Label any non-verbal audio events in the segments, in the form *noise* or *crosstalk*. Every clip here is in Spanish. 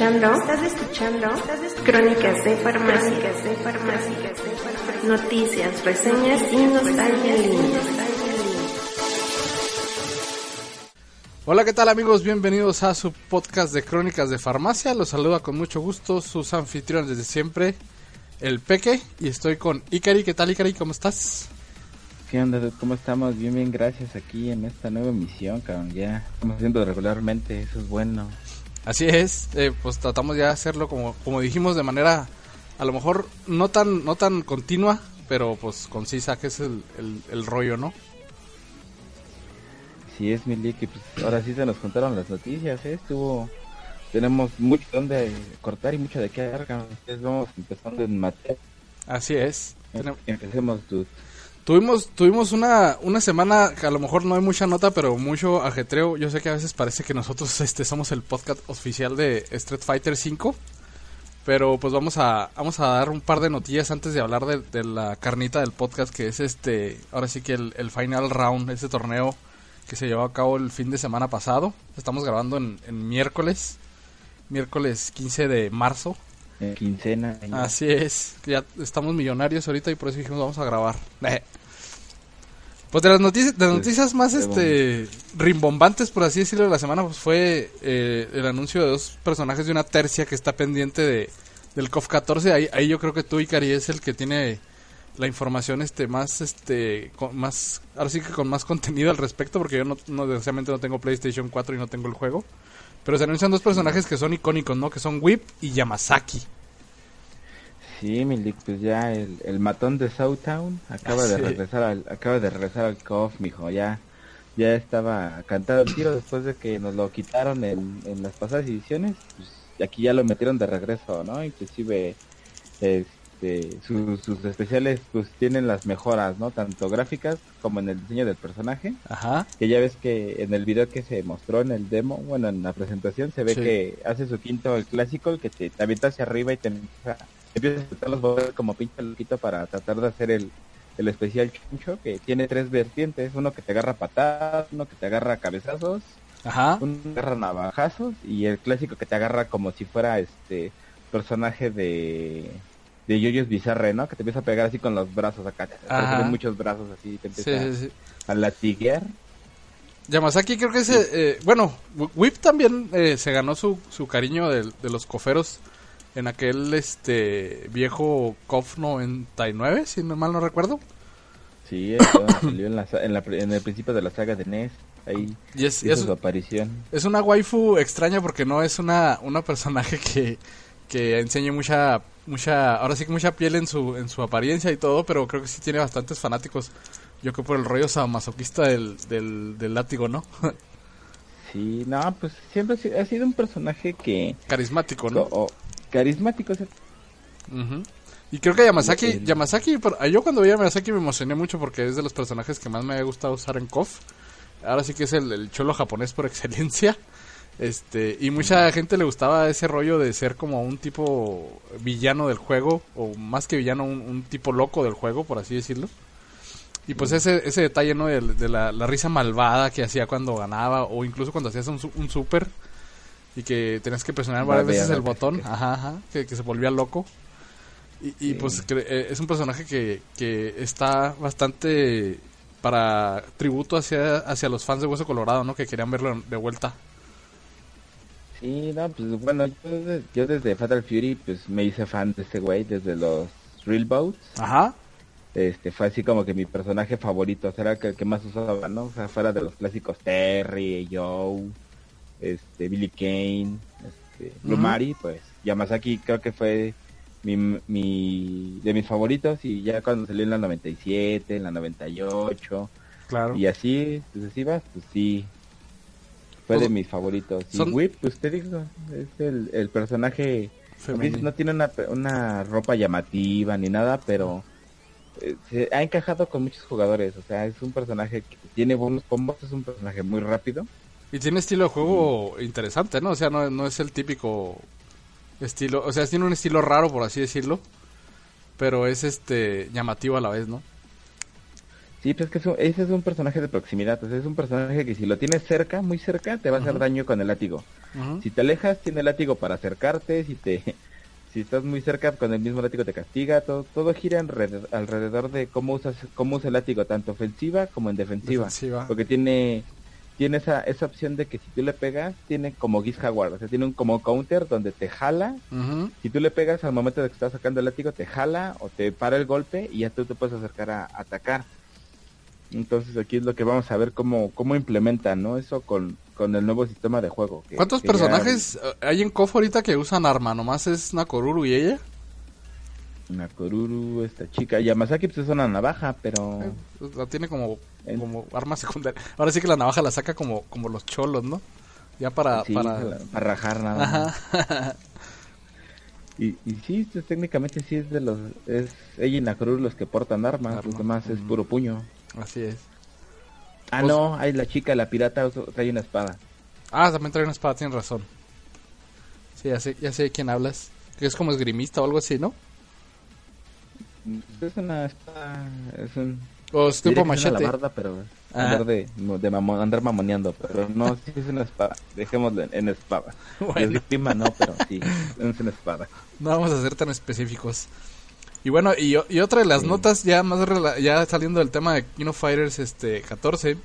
Estás escuchando, estás escuchando, Crónicas de Farmacia, de Farmacia, Noticias, reseñas y nostalgia Hola, ¿qué tal amigos? Bienvenidos a su podcast de Crónicas de Farmacia. Los saluda con mucho gusto sus anfitriones desde siempre, el Peque, y estoy con Ikari. ¿Qué tal, Ikari? ¿Cómo estás? ¿Qué onda? ¿Cómo estamos? Bien, bien, gracias aquí en esta nueva emisión, cabrón. Ya estamos haciendo regularmente, eso es bueno. Así es, eh, pues tratamos ya de hacerlo como, como dijimos, de manera a lo mejor no tan, no tan continua, pero pues concisa, que es el, el, rollo, ¿no? Sí es, Milik, pues ahora sí se nos contaron las noticias, ¿eh? Estuvo... Tenemos mucho donde cortar y mucho de qué hablar, Entonces vamos empezando en materia. Así es. Empecemos, tú. Tuvimos, tuvimos una, una semana que a lo mejor no hay mucha nota, pero mucho ajetreo. Yo sé que a veces parece que nosotros *laughs* este, somos el podcast oficial de Street Fighter V. Pero pues vamos a, vamos a dar un par de noticias antes de hablar de, la carnita del podcast, que es este, ahora sí que el, final round, ese torneo que se llevó a cabo el fin de semana pasado. Estamos grabando en, en miércoles, miércoles 15 de marzo quincena. Así es, ya estamos millonarios ahorita y por eso dijimos vamos a grabar. *laughs* Pues de las noticias, de las noticias más este rimbombantes, por así decirlo, de la semana pues fue eh, el anuncio de dos personajes de una tercia que está pendiente de del COF 14. Ahí, ahí yo creo que tú, Icari, es el que tiene la información este más este más ahora sí que con más contenido al respecto porque yo no, no desgraciadamente no tengo PlayStation 4 y no tengo el juego. Pero se anuncian dos personajes que son icónicos, ¿no? Que son Whip y Yamazaki. Sí, Milik, pues ya el, matón de Southtown acaba de regresar al, acaba de regresar al KOF, mijo, ya ya estaba cantado el tiro después de que nos lo quitaron en, en las pasadas ediciones, pues aquí ya lo metieron de regreso, ¿no? Inclusive este este, sus, especiales pues tienen las mejoras, ¿no? Tanto gráficas como en el diseño del personaje. Ajá. Que ya ves que en el video que se mostró en el demo, bueno, en la presentación, se ve que hace su quinto el clásico, el que te, avienta hacia arriba y te empieza, a soltar los botones como pinche loquito para tratar de hacer el, el especial chuncho, que tiene tres vertientes, uno que te agarra patadas, uno que te agarra cabezazos, Ajá. uno que te agarra navajazos, y el clásico que te agarra como si fuera este personaje de de Yoyos Bizarre, ¿no? Que te empieza a pegar así con los brazos acá. Te muchos brazos así, te empieza a latiguear. Yamazaki creo que es, eh, bueno, Whip también eh, se ganó su, su cariño de, los coferos en aquel este viejo KOF 99, si no mal no recuerdo. Sí, *coughs* salió en, la, en, el principio de la saga de NES. Ahí y es, su aparición. Es una waifu extraña porque no es una, una personaje que, que enseñe mucha mucha, ahora sí que mucha piel en su, en su apariencia y todo, pero creo que sí tiene bastantes fanáticos. Yo creo por el rollo masoquista del, del, del látigo, ¿no? sí, no, pues siempre ha sido un personaje que... Carismático, ¿no? carismático, Y creo que Yamazaki, Yamazaki, yo cuando vi a Yamazaki me emocioné mucho porque es de los personajes que más me ha gustado usar en KOF. Ahora sí que es el, el cholo japonés por excelencia. Este, y mucha gente le gustaba ese rollo de ser como un tipo villano del juego, o más que villano, un, tipo loco del juego, por así decirlo. Y pues ese, ese detalle, ¿no? De, la, risa malvada que hacía cuando ganaba, o incluso cuando hacías un, un super y que tenías que presionar varias veces el botón, *laughs* ajá, ajá, que, se volvía loco. Y, pues eh, es un personaje que, que está bastante para tributo hacia, hacia los fans de Hueso Colorado, ¿no? Que querían verlo de vuelta. Sí, no, pues bueno, yo desde, Fatal Fury pues me hice fan de este güey desde los Real Boats. Ajá. Este, fue así como que mi personaje favorito, o sea, era el que más usaba, ¿no? O sea, fuera de los clásicos Terry, Joe, este, Billy Kane, este, Blue pues Yamazaki creo que fue mi, mi, de mis favoritos y ya cuando salió en la 97, en la 98, claro. y así sucesivas, pues sí, fue de mis favoritos. Y Whip, pues te digo, es el, el personaje. No tiene una, una ropa llamativa ni nada, pero eh, se ha encajado con muchos jugadores. O sea, es un personaje que tiene buenos combos, es un personaje muy rápido. Y tiene estilo de juego interesante, ¿no? O sea, no, no es el típico estilo. O sea, tiene un estilo raro, por así decirlo. Pero es este llamativo a la vez, ¿no? Sí, pues es que ese es un personaje de proximidad, es un personaje que si lo tienes cerca, muy cerca, te va a hacer daño con el látigo. Si te alejas, tiene el látigo para acercarte, si te *laughs* si estás muy cerca con el mismo látigo te castiga, todo, todo gira alrededor, de cómo usas cómo usa el látigo, tanto ofensiva como en defensiva, porque tiene tiene esa, esa opción de que si tú le pegas, tiene como Giz Jaguar, o sea, tiene un como counter donde te jala, si tú le pegas al momento de que estás sacando el látigo, te jala o te para el golpe y ya tú te puedes acercar a, atacar. Entonces aquí es lo que vamos a ver cómo, cómo implementan, ¿no? Eso con, con el nuevo sistema de juego. ¿Cuántos personajes hay en KOF ahorita que usan arma? ¿Nomás es Nakoruru y ella? Nakoruru, esta chica. Yamazaki pues es una navaja, pero... Eh, la tiene como, como arma secundaria. *laughs* Ahora sí que la navaja la saca como, como los cholos, ¿no? Ya para... para... rajar nada Y, y sí, pues, técnicamente sí es de los... Es ella y Nakoruru los que portan armas, los demás es puro puño. Así es. Ah, pues no, hay la chica, la pirata, trae una espada. Ah, también trae una espada, tienes razón. Sí, ya sé, ya sé de quién hablas. Que es como esgrimista o algo así, ¿no? Es una espada, es un... O es tipo machete. pero ah. andar, de, de andar mamoneando, pero no, *laughs* sí es una espada. Dejémoslo en, espada. Bueno. Es no, pero sí, es una espada. No vamos a ser tan específicos. Y bueno, y, y otra de las notas ya más ya saliendo del tema de Kino Fighters este 14,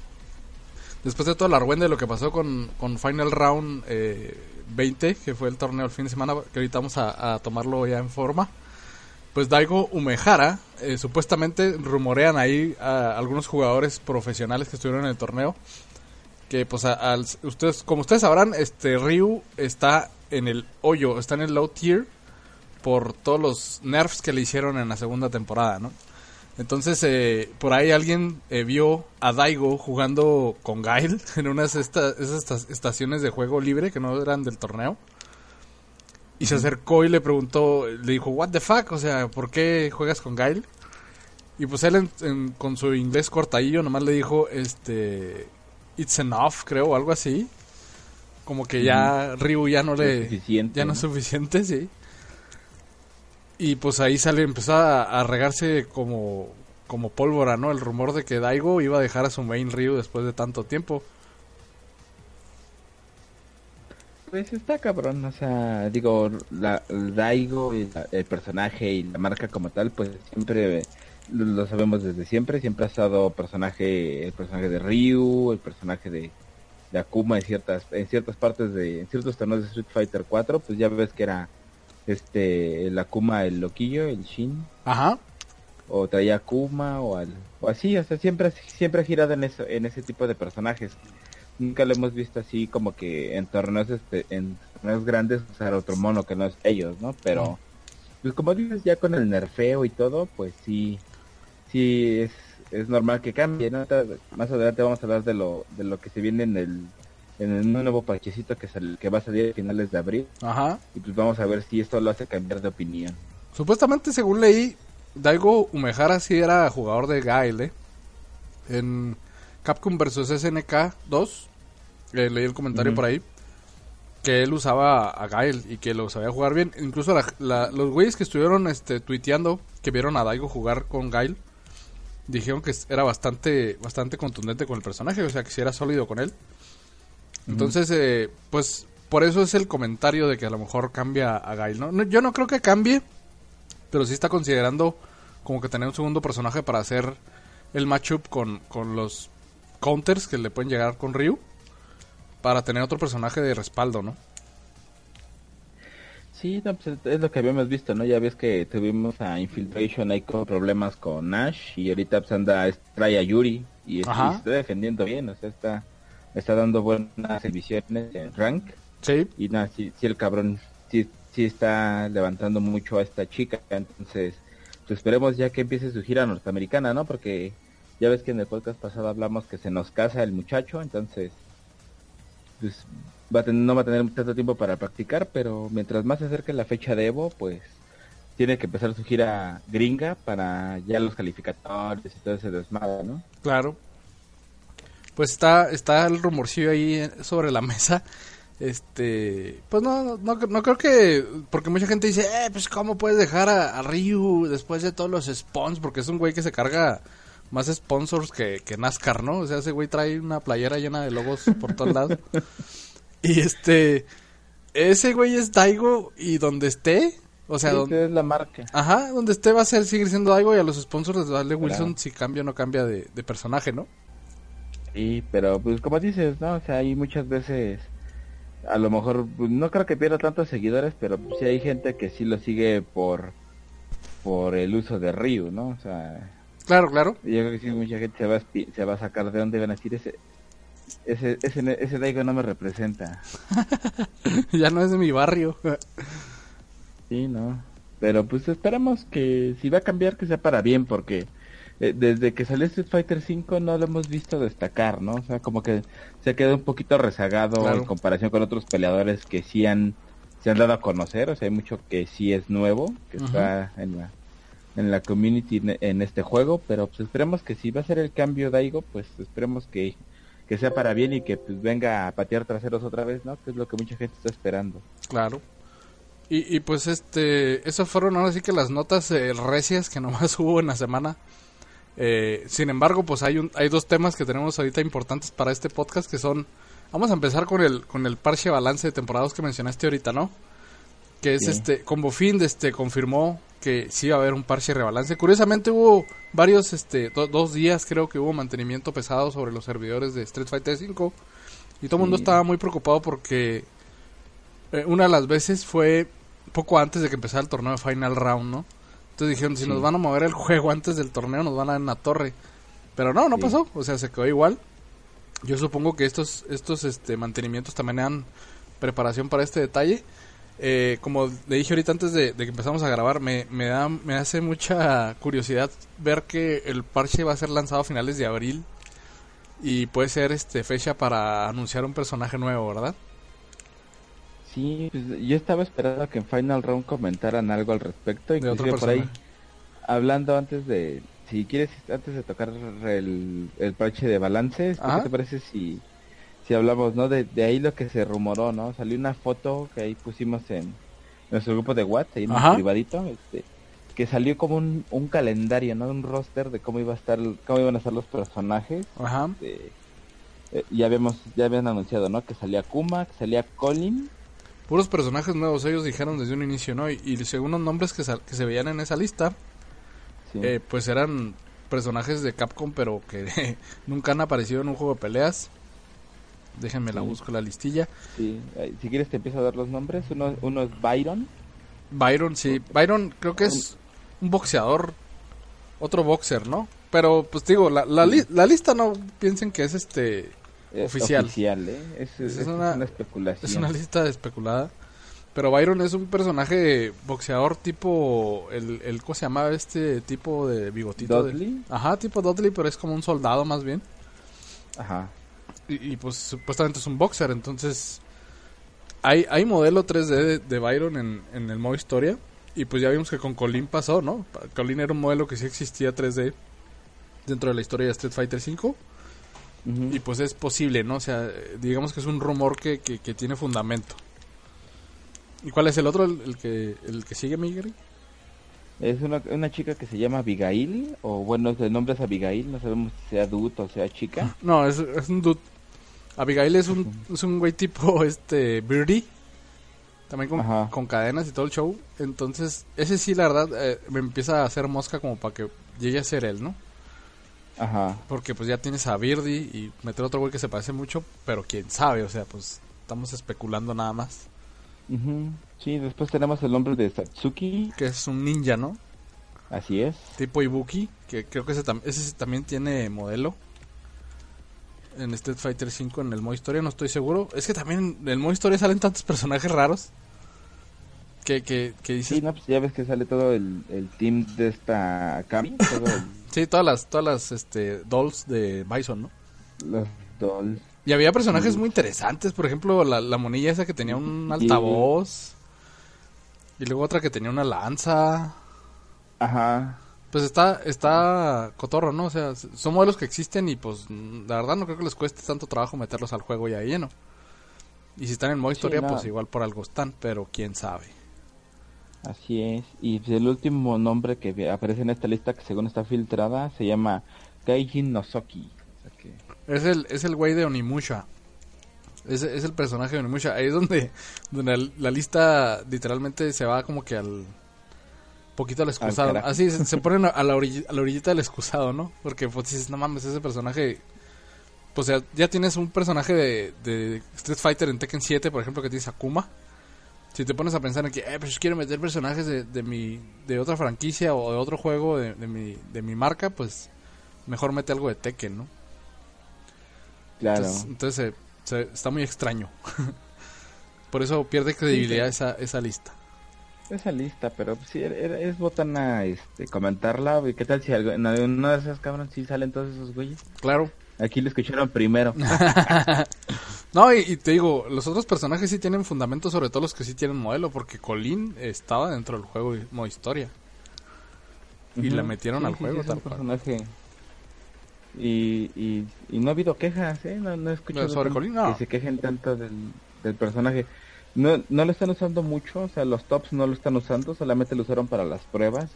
después de todo el argüende de lo que pasó con, con Final Round eh, 20, que fue el torneo el fin de semana, que ahorita vamos a tomarlo ya en forma pues Daigo Umehara, eh, supuestamente rumorean ahí a algunos jugadores profesionales que estuvieron en el torneo, que pues al, ustedes, como ustedes sabrán, este Ryu está en el hoyo, está en el low tier por todos los nerfs que le hicieron en la segunda temporada, ¿no? Entonces, eh, por ahí alguien eh, vio a Daigo jugando con Gail *laughs* en unas de esas estaciones de juego libre que no eran del torneo. Y se acercó y le preguntó, le dijo, what the fuck, o sea, ¿por qué juegas con Gail? Y pues él con su inglés cortadillo nomás le dijo, este, it's enough, creo, o algo así. Como que ya Ryu ya no le... ya no, es suficiente, sí. Y pues ahí sale, empezó a, regarse como, como pólvora, ¿no? El rumor de que Daigo iba a dejar a su main Ryu después de tanto tiempo. Pues está cabrón, o sea, digo, la, Daigo, el, personaje y la marca como tal, pues siempre lo, sabemos desde siempre, siempre ha estado personaje, el personaje de Ryu, el personaje de, Akuma en ciertas, en ciertas partes de, en ciertos torneos de Street Fighter 4, pues ya ves que era este, el Akuma el loquillo, el Shin. Ajá. O traía Akuma o al, o así, o sea, siempre, siempre ha girado en eso, en ese tipo de personajes nunca lo hemos visto así como que en torneos este, en torneos grandes usar otro mono que no es ellos, ¿no? Pero pues como dices ya con el nerfeo y todo, pues sí sí es, es normal que cambie, ¿no? Más adelante vamos a hablar de lo de lo que se viene en el en el nuevo parchecito que que va a salir a finales de abril. Ajá. Y pues vamos a ver si esto lo hace cambiar de opinión. Supuestamente según leí Daigo Umehara sí era jugador de Gael, ¿eh? En Capcom vs SNK 2, eh, leí el comentario por ahí, que él usaba a Gael y que lo sabía jugar bien. Incluso los güeyes que estuvieron este, tuiteando, que vieron a Daigo jugar con Gael, dijeron que era bastante, bastante contundente con el personaje, o sea, que si era sólido con él. Entonces, eh, pues por eso es el comentario de que a lo mejor cambia a Gael. ¿no? yo no creo que cambie, pero sí está considerando como que tener un segundo personaje para hacer el matchup con, con los counters que le pueden llegar con Ryu para tener otro personaje de respaldo, ¿no? Sí, pues, es lo que habíamos visto, ¿no? Ya ves que tuvimos a Infiltration ahí con problemas con Nash y ahorita pues anda, trae a Yuri y, está defendiendo bien, o sea, está, está dando buenas visiones en rank. Sí. Y nada, sí, el cabrón sí, sí está levantando mucho a esta chica, entonces pues esperemos ya que empiece su gira norteamericana, ¿no? Porque ya ves que en el podcast pasado hablamos que se nos casa el muchacho, entonces pues va a no va a tener tanto tiempo para practicar, pero mientras más se acerque la fecha de Evo, pues tiene que empezar su gira gringa para ya los calificadores y todo ese desmadre, ¿no? Claro. Pues está está el rumorcillo ahí sobre la mesa. Este, pues no, no, no creo que, porque mucha gente dice, eh, pues cómo puedes dejar a, a Ryu después de todos los spawns, porque es un güey que se carga más sponsors que, que NASCAR, ¿no? O sea, ese güey trae una playera llena de logos por todos lados. *laughs* y este, ese güey es Daigo y donde esté, o sea, Sí, donde, es la marca. ajá, donde esté va a ser seguir siendo Daigo y a los sponsors les vale Wilson si cambia o no cambia de, de personaje, ¿no? Sí, pero pues como dices, ¿no? O sea, hay muchas veces, a lo mejor, pues, no creo que pierda tantos seguidores, pero pues, sí hay gente que sí lo sigue por por el uso de Ryu, ¿no? O sea, Claro, claro. yo creo que sí mucha gente se va a, se va a sacar de dónde van a decir ese ese ese, ese Daigo no me representa. *laughs* ya no es de mi barrio. Sí, no. Pero pues esperamos que si va a cambiar que sea para bien porque eh, desde que salió Street Fighter 5 no lo hemos visto destacar, ¿no? O sea, como que se ha quedado un poquito rezagado Claro. en comparación con otros peleadores que sí han se han dado a conocer, o sea, hay mucho que sí es nuevo, que está en la en la community en, en este juego, pero pues esperemos que si va a ser el cambio Daigo, pues esperemos que que sea para bien y que pues venga a patear traseros otra vez, ¿no? Que es lo que mucha gente está esperando. Claro. Y, y pues este, esas fueron ahora sí que las notas eh, recias que nomás *laughs* hubo en la semana. Eh, sin embargo, pues hay un, hay dos temas que tenemos ahorita importantes para este podcast que son, vamos a empezar con el, con el parche balance de temporadas que mencionaste ahorita, ¿no? Que es este, como fin de este, confirmó que sí va a haber un parche rebalance. Curiosamente hubo varios, este, do- dos días creo que hubo mantenimiento pesado sobre los servidores de Street Fighter 5 y todo el mundo estaba muy preocupado porque eh, una de las veces fue poco antes de que empezara el torneo de Final Round, ¿no? Entonces dijeron, si Sí. nos van a mover el juego antes del torneo, nos van a dar en la torre. Pero no, no Sí. pasó, o sea, se quedó igual. Yo supongo que estos, estos este, mantenimientos también eran preparación para este detalle. Eh, como le dije ahorita antes de, de que empezamos a grabar, me, me, da, me hace mucha curiosidad ver que el parche va a ser lanzado a finales de abril y puede ser este fecha para anunciar un personaje nuevo, ¿verdad? Sí, pues yo estaba esperando que en Final Round comentaran algo al respecto, inclusive por ahí hablando antes de si quieres antes de tocar el, el parche de balance, Ajá. ¿qué te parece si si hablamos, ¿no? De, de ahí lo que se rumoró, ¿no? Salió una foto que ahí pusimos en nuestro grupo de WhatsApp, ahí en privadito, este, que salió como un, un calendario, ¿no? Un roster de cómo iba a estar, cómo iban a ser los personajes. Ajá. este, eh, ya habíamos, ya habían anunciado, ¿no? Que salía Kuma, que salía Colin, Puros personajes nuevos, ellos dijeron desde un inicio, ¿no? Y, y según los nombres que, sal- que se veían en esa lista, sí. eh, pues eran personajes de Capcom, pero que *laughs* nunca han aparecido en un juego de peleas. Déjenme la Sí. busco la listilla. Sí, si quieres te empiezo a dar los nombres. Uno, uno es Byron. Byron, sí. Byron creo que es un boxeador, otro boxer, ¿no? Pero, pues digo, la, la, li- la lista no piensen que es este... eh, Oficial. Oficial, ¿eh? Es, Es es- es una- una, especulación. Es una lista especulada. Pero Byron es un personaje boxeador tipo... El, el, ¿Cómo se llamaba este tipo de bigotito? de- Dudley. Ajá, tipo Dudley, pero es como un soldado más bien. Ajá. Y, y, pues supuestamente es un boxer, entonces... Hay, hay modelo 3D de, de Byron en, en el modo historia. Y pues ya vimos que con Colin pasó, ¿no? Colin era un modelo que sí existía 3D dentro de la historia de Street Fighter Y pues es posible, ¿no? O sea, digamos que es un rumor que, que, que tiene fundamento. ¿Y cuál es el otro, el, el que el que sigue, Miguel? Es una, una chica que se llama Abigail. O bueno, el nombre es Abigail. No sabemos si sea adulto o sea chica. No, es, es un dude. Abigail es un, es un güey tipo *laughs* este Birdie. También con, con cadenas y todo el show. Entonces, ese sí, la verdad, eh, me empieza a hacer mosca como para que llegue a ser él, ¿no? Ajá. Porque pues ya tienes a Birdie y meter otro güey que se parece mucho, pero quién sabe, o sea, pues estamos especulando nada más. Ujú. Sí, después tenemos el nombre de Satsuki. Que es un ninja, ¿no? Así es. tipo Ibuki, que creo que ese, tam- ese también tiene modelo. En Street Fighter 5 en el modo historia, no estoy seguro. Es que también en el modo historia salen tantos personajes raros. Que, que dices... Sí, no, pues ya ves que sale todo el, el team de esta el- *laughs* Sí, todas las, todas las este, dolls de Bison, ¿no? los dolls. Y había personajes muy interesantes. Por ejemplo, la, la monilla esa que tenía un altavoz. Y luego otra que tenía una lanza. Ajá. Pues está, está cotorro, ¿no? O sea, son modelos que existen y pues la verdad no creo que les cueste tanto trabajo meterlos al juego ya lleno. Y si están en modo Sí, historia, no. pues igual por algo están, pero quién sabe. Así es. Y el último nombre que aparece en esta lista, que según está filtrada, se llama Gaijin Nozoki. O sea que- Es el, es el güey de Onimusha. Es, es el personaje de Onimusha. Ahí es donde, donde la, la lista literalmente se va como que al... Poquito al excusado. Así se, se ponen a, a la *laughs* orilla, a la orillita del excusado, ¿no? Porque pues dices, no mames, ese personaje... Pues ya, ya tienes un personaje de, de Street Fighter en Tekken 7, por ejemplo, que tienes Akuma. Si te pones a pensar en que, eh, pues quiero meter personajes de, de mi de otra franquicia o de otro juego de, de mi, de mi marca, pues mejor mete algo de Tekken, ¿no? Claro. Entonces, entonces, se- se- está muy extraño. *laughs* Por eso pierde credibilidad esa, esa lista. Esa lista, pero pues, sí, es botana este, comentarla. y ¿Qué tal si algo, en una de esas cabrones sí salen todos esos güeyes? Claro. Aquí lo escucharon primero. *laughs* No, y, y te digo, los otros personajes sí tienen fundamento, sobre todo los que sí tienen modelo, porque Colin estaba dentro del juego y- modo historia. Y la metieron Sí, al sí, juego sí, tal personaje. Y, y, y no ha habido quejas, ¿eh? No, no he escuchado ¿Sobre tanto Colin? No. que se quejen tanto del, del personaje. No, no lo están usando mucho, o sea, los tops no lo están usando, solamente lo usaron para las pruebas.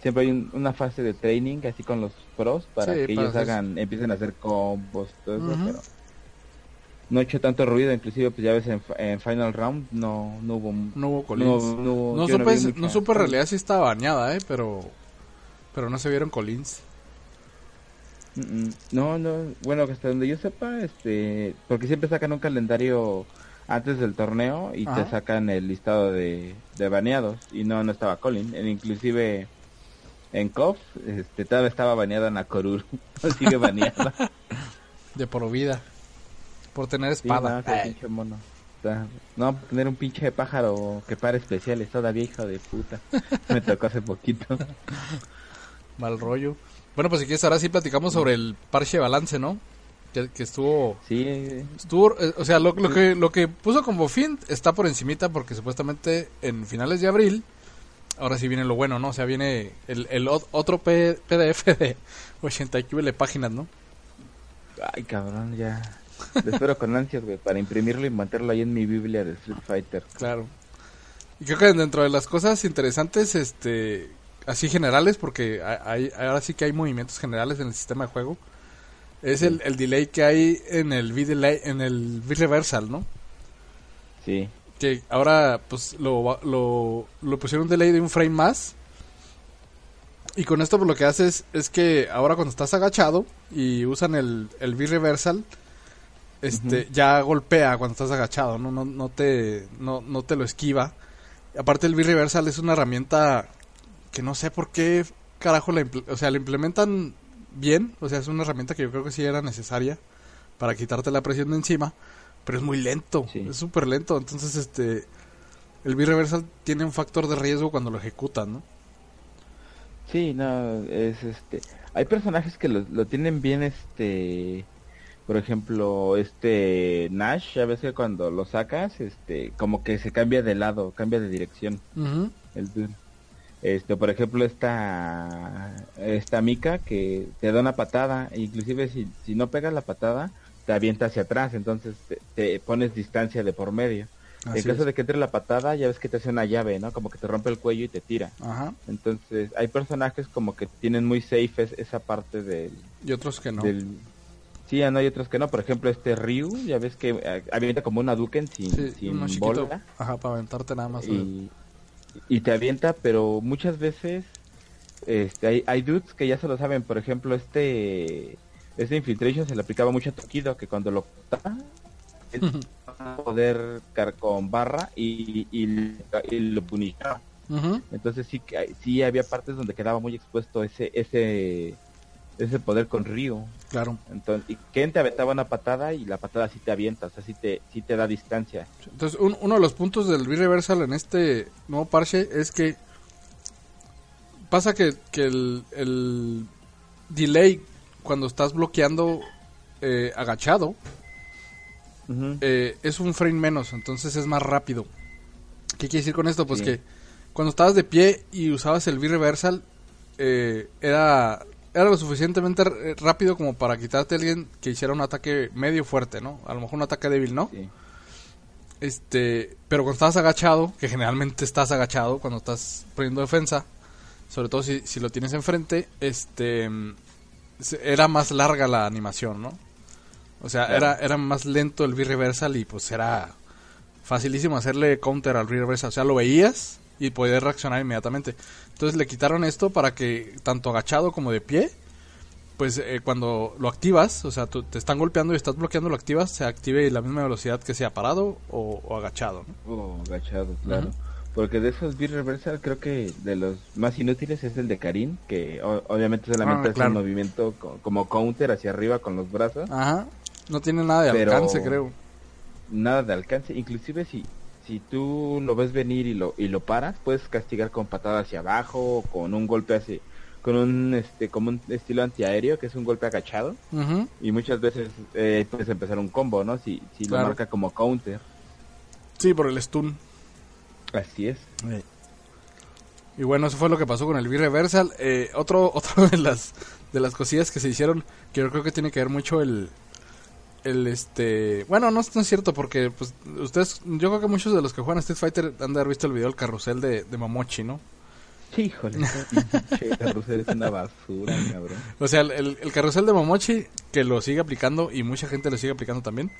Siempre hay un- una fase de training así con los pros para Sí, que para ellos hagan, empiecen a hacer combos, todo eso, pero no ha hecho tanto ruido, inclusive pues ya ves en, en Final Round no, no hubo... No hubo Colin. No, No, no, supe, no supe en realidad si estaba bañada, ¿eh? Pero, pero no se vieron Collins. No, no, bueno, hasta donde yo sepa, este, porque siempre sacan un calendario antes del torneo y Ajá. te sacan el listado de, de baneados y no, no estaba Colin, en- inclusive en KOF, este, todavía estaba baneada Nakoruru, *laughs* sigue baneada. De por vida. Por tener Sí, espada. no, ese Ay, pinche mono. Está- No, tener un pinche pájaro que para especiales todavía, hijo de puta. *laughs* Me tocó hace poquito. mal rollo. Bueno, pues si quieres, ahora sí platicamos sobre el parche balance, ¿no? Que, que estuvo... Sí, Estuvo, eh, o sea, lo, lo que lo que puso como fin está por encimita porque supuestamente en finales de abril, ahora sí viene lo bueno, ¿no? O sea, viene el, el ot- otro PDF *laughs* de 80 QL páginas, ¿no? Ay, cabrón, ya. Lo espero con ansias, güey, para imprimirlo y mantenerlo ahí en mi Biblia de Street Fighter. Claro. Y creo que dentro de las cosas interesantes, este, así generales, porque hay, ahora sí que hay movimientos generales en el sistema de juego, es el, el delay que hay en el V-delay, en el V-reversal, ¿no? Sí. Que ahora pues lo, lo, lo pusieron un delay de un frame más. Y con esto pues, lo que haces es que ahora cuando estás agachado y usan el, el V-reversal este ya golpea cuando estás agachado no no, no te no, no te lo esquiva. Aparte el V-reversal es una herramienta que no sé por qué carajo la o sea la implementan bien. O sea es una herramienta que yo creo que sí era necesaria para quitarte la presión de encima pero es muy lento, Sí. es súper lento. Entonces, este, el B-Reversal tiene un factor de riesgo cuando lo ejecutan, ¿no? Sí, no, es este... Hay personajes que lo, lo tienen bien, este... Por ejemplo, este Nash, a veces cuando lo sacas, este, como que se cambia de lado, cambia de dirección. El dude. Este, por ejemplo, esta, esta Mika que te da una patada, inclusive si, si no pegas la patada, te avienta hacia atrás, entonces te, te pones distancia de por medio. Así en caso es. de que entre la patada, ya ves que te hace una llave, ¿no? Como que te rompe el cuello y te tira. Ajá. Entonces, hay personajes como que tienen muy safe es- esa parte del, Y otros que no. del... Sí, no hay otros que no. Por ejemplo, este Ryu, ya ves que eh, avienta como una Duken sin, Sí, sin bola Ajá, para aventarte nada más. y, y te avienta, pero muchas veces este, hay, hay dudes que ya se lo saben. Por ejemplo, este este Infiltration se le aplicaba mucho a Tokido, que cuando lo cortaba, él a poder con barra y, y, y lo. Ujú. Entonces sí que sí había partes donde quedaba muy expuesto ese ese ese poder con Ryu. Claro. Entonces, y Ken te aventaba una patada y la patada sí te avienta, o sea, sí te, sí te da distancia. Entonces, un- uno de los puntos del B-Reversal en este nuevo parche es que pasa que, que el, el delay cuando estás bloqueando eh, agachado eh, es un frame menos, entonces es más rápido. ¿Qué quiere decir con esto? Pues Sí. que cuando estabas de pie y usabas el V-Reversal, eh, era, era lo suficientemente r- rápido como para quitarte a alguien que hiciera un ataque medio fuerte, ¿no? A lo mejor un ataque débil, ¿no? Sí. Este, pero cuando estás agachado, que generalmente estás agachado cuando estás poniendo defensa, sobre todo si, si lo tienes enfrente, este, era más larga la animación, ¿no? O sea, era, era más lento el V-Reversal y pues era facilísimo hacerle counter al V-Reversal. O sea, lo veías y podías reaccionar inmediatamente. Entonces le quitaron esto para que tanto agachado como de pie, pues eh, cuando lo activas, o sea, te están golpeando y estás bloqueando, lo activas, se active la misma velocidad que sea parado o, agachado. ¿no? O agachado, claro. Porque de esos Beat Reversal creo que de los más inútiles es el de Karin, que obviamente solamente ah, hace un movimiento como counter hacia arriba con los brazos. Ajá. No tiene nada de alcance, creo. Nada de alcance, inclusive si si tú lo ves venir y lo y lo paras, puedes castigar con patada hacia abajo o con un golpe así con un este como un estilo antiaéreo que es un golpe agachado. Y muchas veces eh, puedes empezar un combo no si si lo marca como counter. Sí por el stun Así es. Y bueno, eso fue lo que pasó con el V-Reversal. Eh, otro, *laughs* otro de las de las cosillas que se hicieron, que yo creo que tiene que ver mucho el el este, bueno, no, es cierto porque pues ustedes yo creo que muchos de los que juegan Street Fighter han de haber visto el video del carrusel de, de Momochi, ¿no? Híjole, *laughs* el carrusel es una basura, cabrón. O sea, el, el, carrusel de Momochi que lo sigue aplicando y mucha gente lo sigue aplicando también.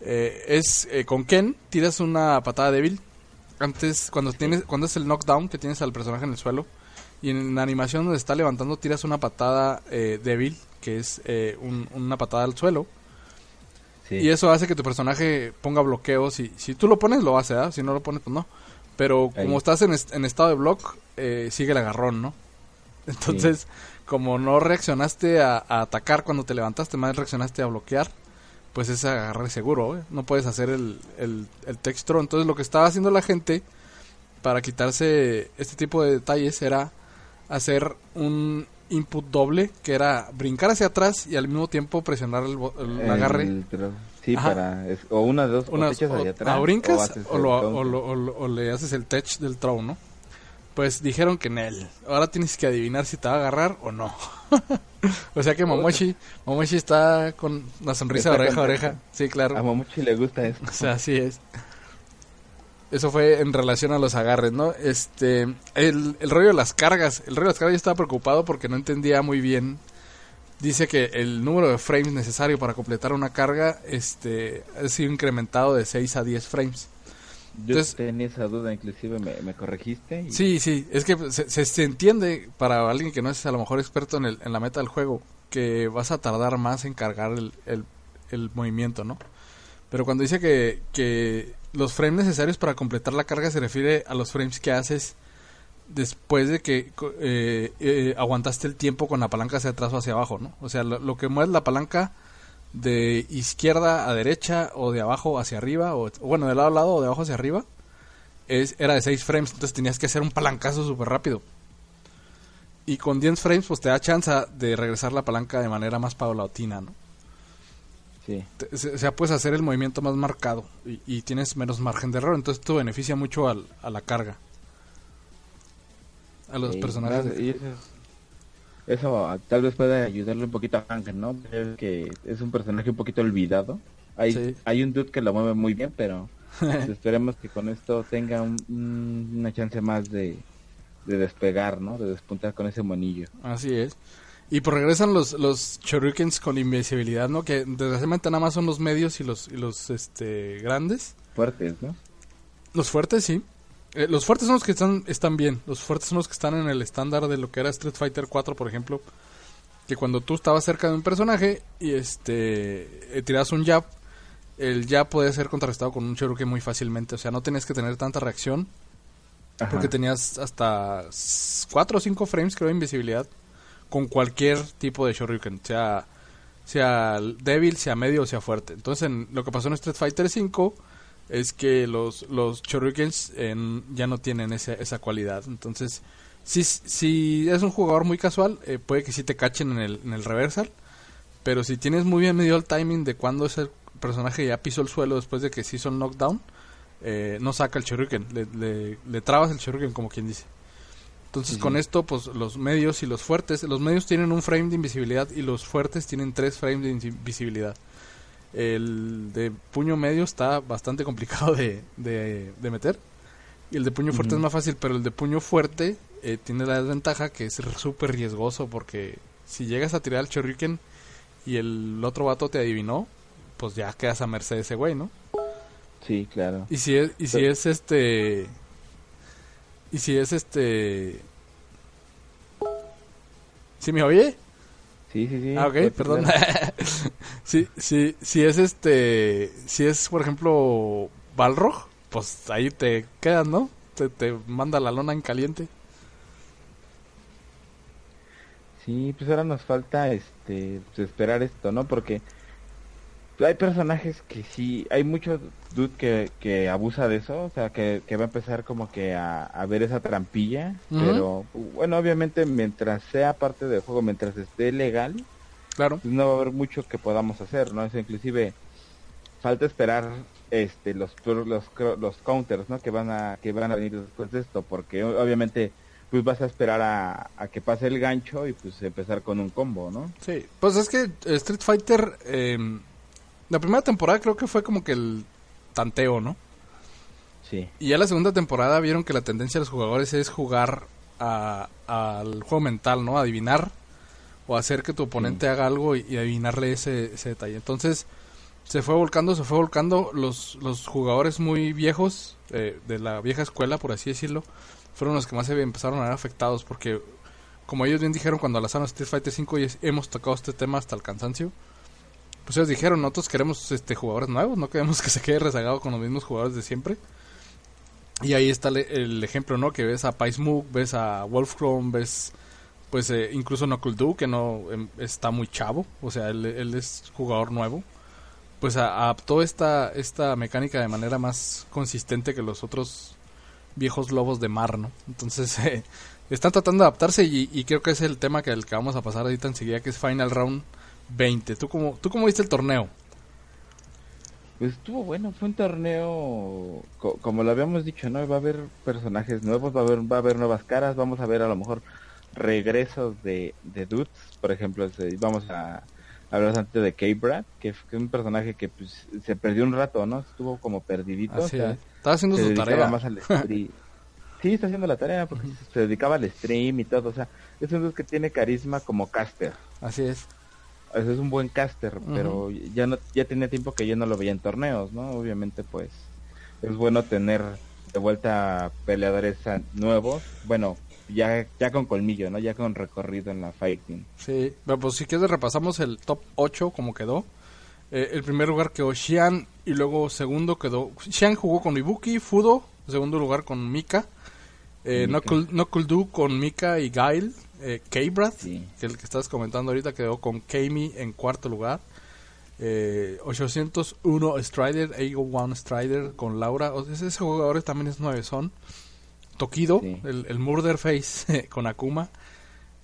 Eh, es eh, con Ken tiras una patada débil antes cuando tienes cuando es el knockdown que tienes al personaje en el suelo y en la animación donde está levantando tiras una patada eh, débil que es eh, una patada al suelo. Y eso hace que tu personaje ponga bloqueos y si tú lo pones lo hace si no lo pones pues no. Pero como estás en, en, estado de block eh, sigue el agarrón no *laughs* entonces como no reaccionaste a, a atacar cuando te levantaste más reaccionaste a bloquear pues es agarrar seguro, ¿eh? no puedes hacer el, el, el texto. Entonces lo que estaba haciendo la gente para quitarse este tipo de detalles era hacer un input doble, que era brincar hacia atrás y al mismo tiempo presionar el, agarre. sí, para, o una de dos, o, hacia atrás, o brincas o, o, le haces el touch del throw, ¿no? Pues dijeron que en él. Ahora tienes que adivinar si te va a agarrar o no. *laughs* o sea que Momochi, Momochi está con una sonrisa de oreja a oreja. Sí, claro. A Momochi le gusta eso. O sea, así es. Eso fue en relación a los agarres, ¿no? Este, el, el rollo de las cargas. El rollo de las cargas yo estaba preocupado porque no entendía muy bien. Dice que el número de frames necesario para completar una carga este, ha sido incrementado de 6 a 10 frames. Yo tenía esa duda, inclusive me, corregiste. Sí, sí, es que se, se, entiende para alguien que no es a lo mejor experto en, el, en la meta del juego que vas a tardar más en cargar el, el, movimiento, ¿no? Pero cuando dice que, que los frames necesarios para completar la carga se refiere a los frames que haces después de que eh, eh, aguantaste el tiempo con la palanca hacia atrás o hacia abajo, ¿no? O sea, lo, lo que mueves la palanca de izquierda a derecha o de abajo hacia arriba, o bueno, de lado a lado o de abajo hacia arriba, es, era de 6 frames, entonces tenías que hacer un palancazo súper rápido. Y con 10 frames, pues te da chance de regresar la palanca de manera más paulatina, ¿no? Sí. o sea, puedes hacer el movimiento más marcado y, tienes menos margen de error, entonces esto beneficia mucho al, a la carga. A los personajes. Eso tal vez pueda ayudarle un poquito a Hank, ¿no? que es un personaje un poquito olvidado. Hay, hay un dude que lo mueve muy bien, pero pues, *laughs* esperemos que con esto tenga una chance más de, despegar, ¿no? De despuntar con ese monillo. Así es. Y pues regresan los, los Chorukens con invisibilidad, ¿no? Que desgraciadamente nada más son los medios y los, y los este, grandes. Fuertes, ¿no? Los fuertes, sí. Eh, los fuertes son los que están, están bien. Los fuertes son los que están en el estándar de lo que era Street Fighter 4, por ejemplo. Que cuando tú estabas cerca de un personaje y este eh, tiras un jab, el jab podía ser contrarrestado con un Shoryuken muy fácilmente. O sea, no tenías que tener tanta reacción. Porque tenías hasta 4 o 5 frames, creo, de invisibilidad. Con cualquier tipo de Shoryuken. Sea, sea débil, sea medio o sea fuerte. Entonces, en lo que pasó en Street Fighter 5 es que los, los ya no tienen esa, esa cualidad. Entonces, si, si es un jugador muy casual, eh, puede que sí te cachen en el, en el reversal. Pero si tienes muy bien medio el timing de cuando ese personaje ya pisó el suelo después de que se hizo el knockdown, eh, no saca el Choruken, le, le, trabas el Choruken como quien dice. Entonces con esto, pues los medios y los fuertes, los medios tienen un frame de invisibilidad y los fuertes tienen tres frames de invisibilidad. El de puño medio está bastante complicado de, de, meter. Y el de puño fuerte es más fácil, pero el de puño fuerte eh, tiene la desventaja que es súper riesgoso porque si llegas a tirar el Shoryuken y el otro vato te adivinó, pues ya quedas a merced de ese güey, ¿no? Sí, claro. Y si es, y si es este... Y si es este... ¿Sí me oye? Sí, sí, sí. Ah, ok, perdón. *laughs* si, si, si es este... Si es, por ejemplo, Balrog, pues ahí te quedas, ¿no? Te, te manda la lona en caliente. Sí, pues ahora nos falta este pues, esperar esto, ¿no? Porque hay personajes que sí, hay mucho dude que, que abusa de eso, o sea, que, que va a empezar como que a, a ver esa trampilla, pero bueno, obviamente mientras sea parte del juego, mientras esté legal, claro, pues no va a haber mucho que podamos hacer, ¿no? Es inclusive falta esperar este los los los counters, ¿no? Que van a que van a venir después de esto, porque obviamente pues vas a esperar a, que pase el gancho y pues empezar con un combo, ¿no? Sí, pues es que Street Fighter, eh, la primera temporada creo que fue como que el tanteo, ¿no? Sí. Y ya la segunda temporada vieron que la tendencia de los jugadores es jugar al juego mental, ¿no? Adivinar o hacer que tu oponente haga algo y, adivinarle ese, ese detalle. Entonces se fue volcando, se fue volcando. Los, los jugadores muy viejos, eh, de la vieja escuela, por así decirlo, fueron los que más se empezaron a ver afectados porque como ellos bien dijeron cuando lanzaron Street Fighter 5 y hemos tocado este tema hasta el cansancio pues ellos dijeron nosotros queremos este jugadores nuevos no queremos *laughs* que se quede rezagado con los mismos jugadores de siempre y ahí está el, ejemplo no que ves a Paismook ves a Wolfchrome ves pues eh, incluso Knuckle que no em, está muy chavo o sea él, es jugador nuevo pues adaptó esta esta mecánica de manera más consistente que los otros viejos lobos de mar, ¿no? Entonces, *laughs* eh, están tratando de adaptarse y, creo que es el tema que el que vamos a pasar ahorita enseguida, que es Final Round 20. ¿Tú cómo, ¿Tú cómo viste el torneo? Pues estuvo bueno, fue un torneo, como lo habíamos dicho, ¿no? Va a haber personajes nuevos, va a haber, va a haber nuevas caras, vamos a ver a lo mejor regresos de, de dudes, por ejemplo, vamos a hablar antes de K-Brad, que, es un personaje que pues, se perdió un rato, ¿no? Estuvo como perdidito. Así estaba haciendo su tarea. Más al *laughs* sí, está haciendo la tarea porque se dedicaba al stream y todo. O sea, es un que tiene carisma como caster. Así es. es un buen caster, pero ya no ya tenía tiempo que yo no lo veía en torneos, ¿no? Obviamente, pues es bueno tener de vuelta peleadores nuevos. Bueno, ya, ya con colmillo, ¿no? Ya con recorrido en la fighting. Sí, pues si quieres repasamos el top 8 como quedó. Eh, el primer lugar quedó Xian y luego segundo quedó... Xian jugó con Ibuki, Fudo, segundo lugar con Mika. Eh, Knuckle, con Mika y Gail. Eh, K-Brad, que el que estás comentando ahorita, quedó con Kami en cuarto lugar. Eh, 801 Strider, Ego One Strider con Laura. ese jugador también es nueve son. Tokido, el, el Murder Face *laughs* con Akuma.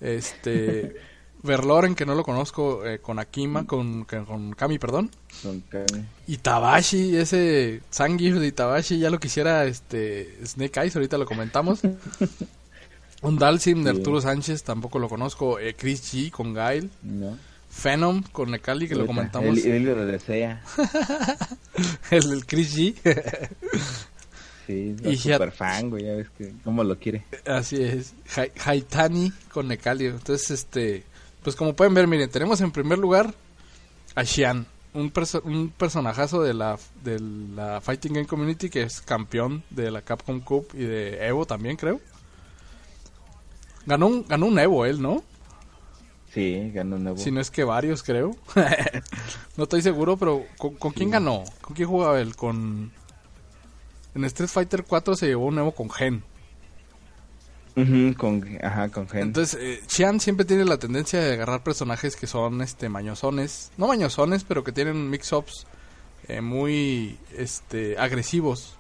Este *laughs* Verloren, que no lo conozco, eh, con Akima, con, con Kami, perdón. Con Kami. Itabashi, ese Sangif de Itabashi, ya lo quisiera este Snake Eyes, ahorita lo comentamos. *laughs* Un Dalsim de Arturo Sánchez, tampoco lo conozco. Eh, Chris G con Gail. No. Phenom con Nekali, que lo comentamos. El, el desea. el, el Chris G. sí, es super fan, güey, ya ves que cómo lo quiere. Así es. Haitani con Nekali. Entonces, este pues como pueden ver, miren, tenemos en primer lugar a Xian, un, un personajazo de la, de la Fighting Game Community que es campeón de la Capcom Cup y de Evo también, creo. Ganó un, ganó un Evo él, ¿no? Sí, ganó un Evo. Si no es que varios, creo. *laughs* no estoy seguro, pero ¿con, quién ganó? ¿Con quién jugaba él? Con... En Street Fighter 4 se llevó un Evo con Gen con, ajá, con gente. Entonces, eh, siempre tiene la tendencia de agarrar personajes que son este mañosones, no mañosones, pero que tienen mix-ups eh, muy este agresivos.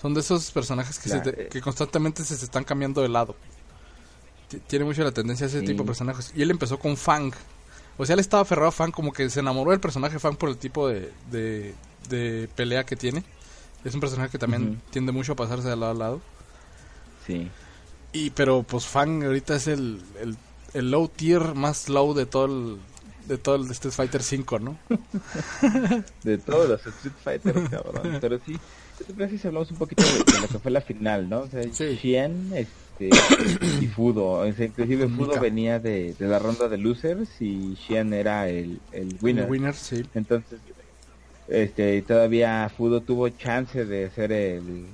Son de esos personajes que, eh. que constantemente se, están cambiando de lado. tiene mucho la tendencia a ese tipo de personajes. Y él empezó con Fang. O sea, él estaba aferrado a Fang, como que se enamoró del personaje Fang por el tipo de, de, pelea que tiene. Es un personaje que también tiende mucho a pasarse de lado a lado. Sí. Y pero pues Fang ahorita es el, el, low tier más low de todo el de todo el Street Fighter 5, ¿no? *laughs* de todos los Street Fighter, cabrón. Pero sí, yo si hablamos un poquito de, lo que fue la final, ¿no? O sea, sí. Este y Fudo. O sea, inclusive Fudo venía de, de la ronda de losers y Xian era el, el winner. El winner, sí. Entonces, este, y todavía Fudo tuvo chance de hacer el,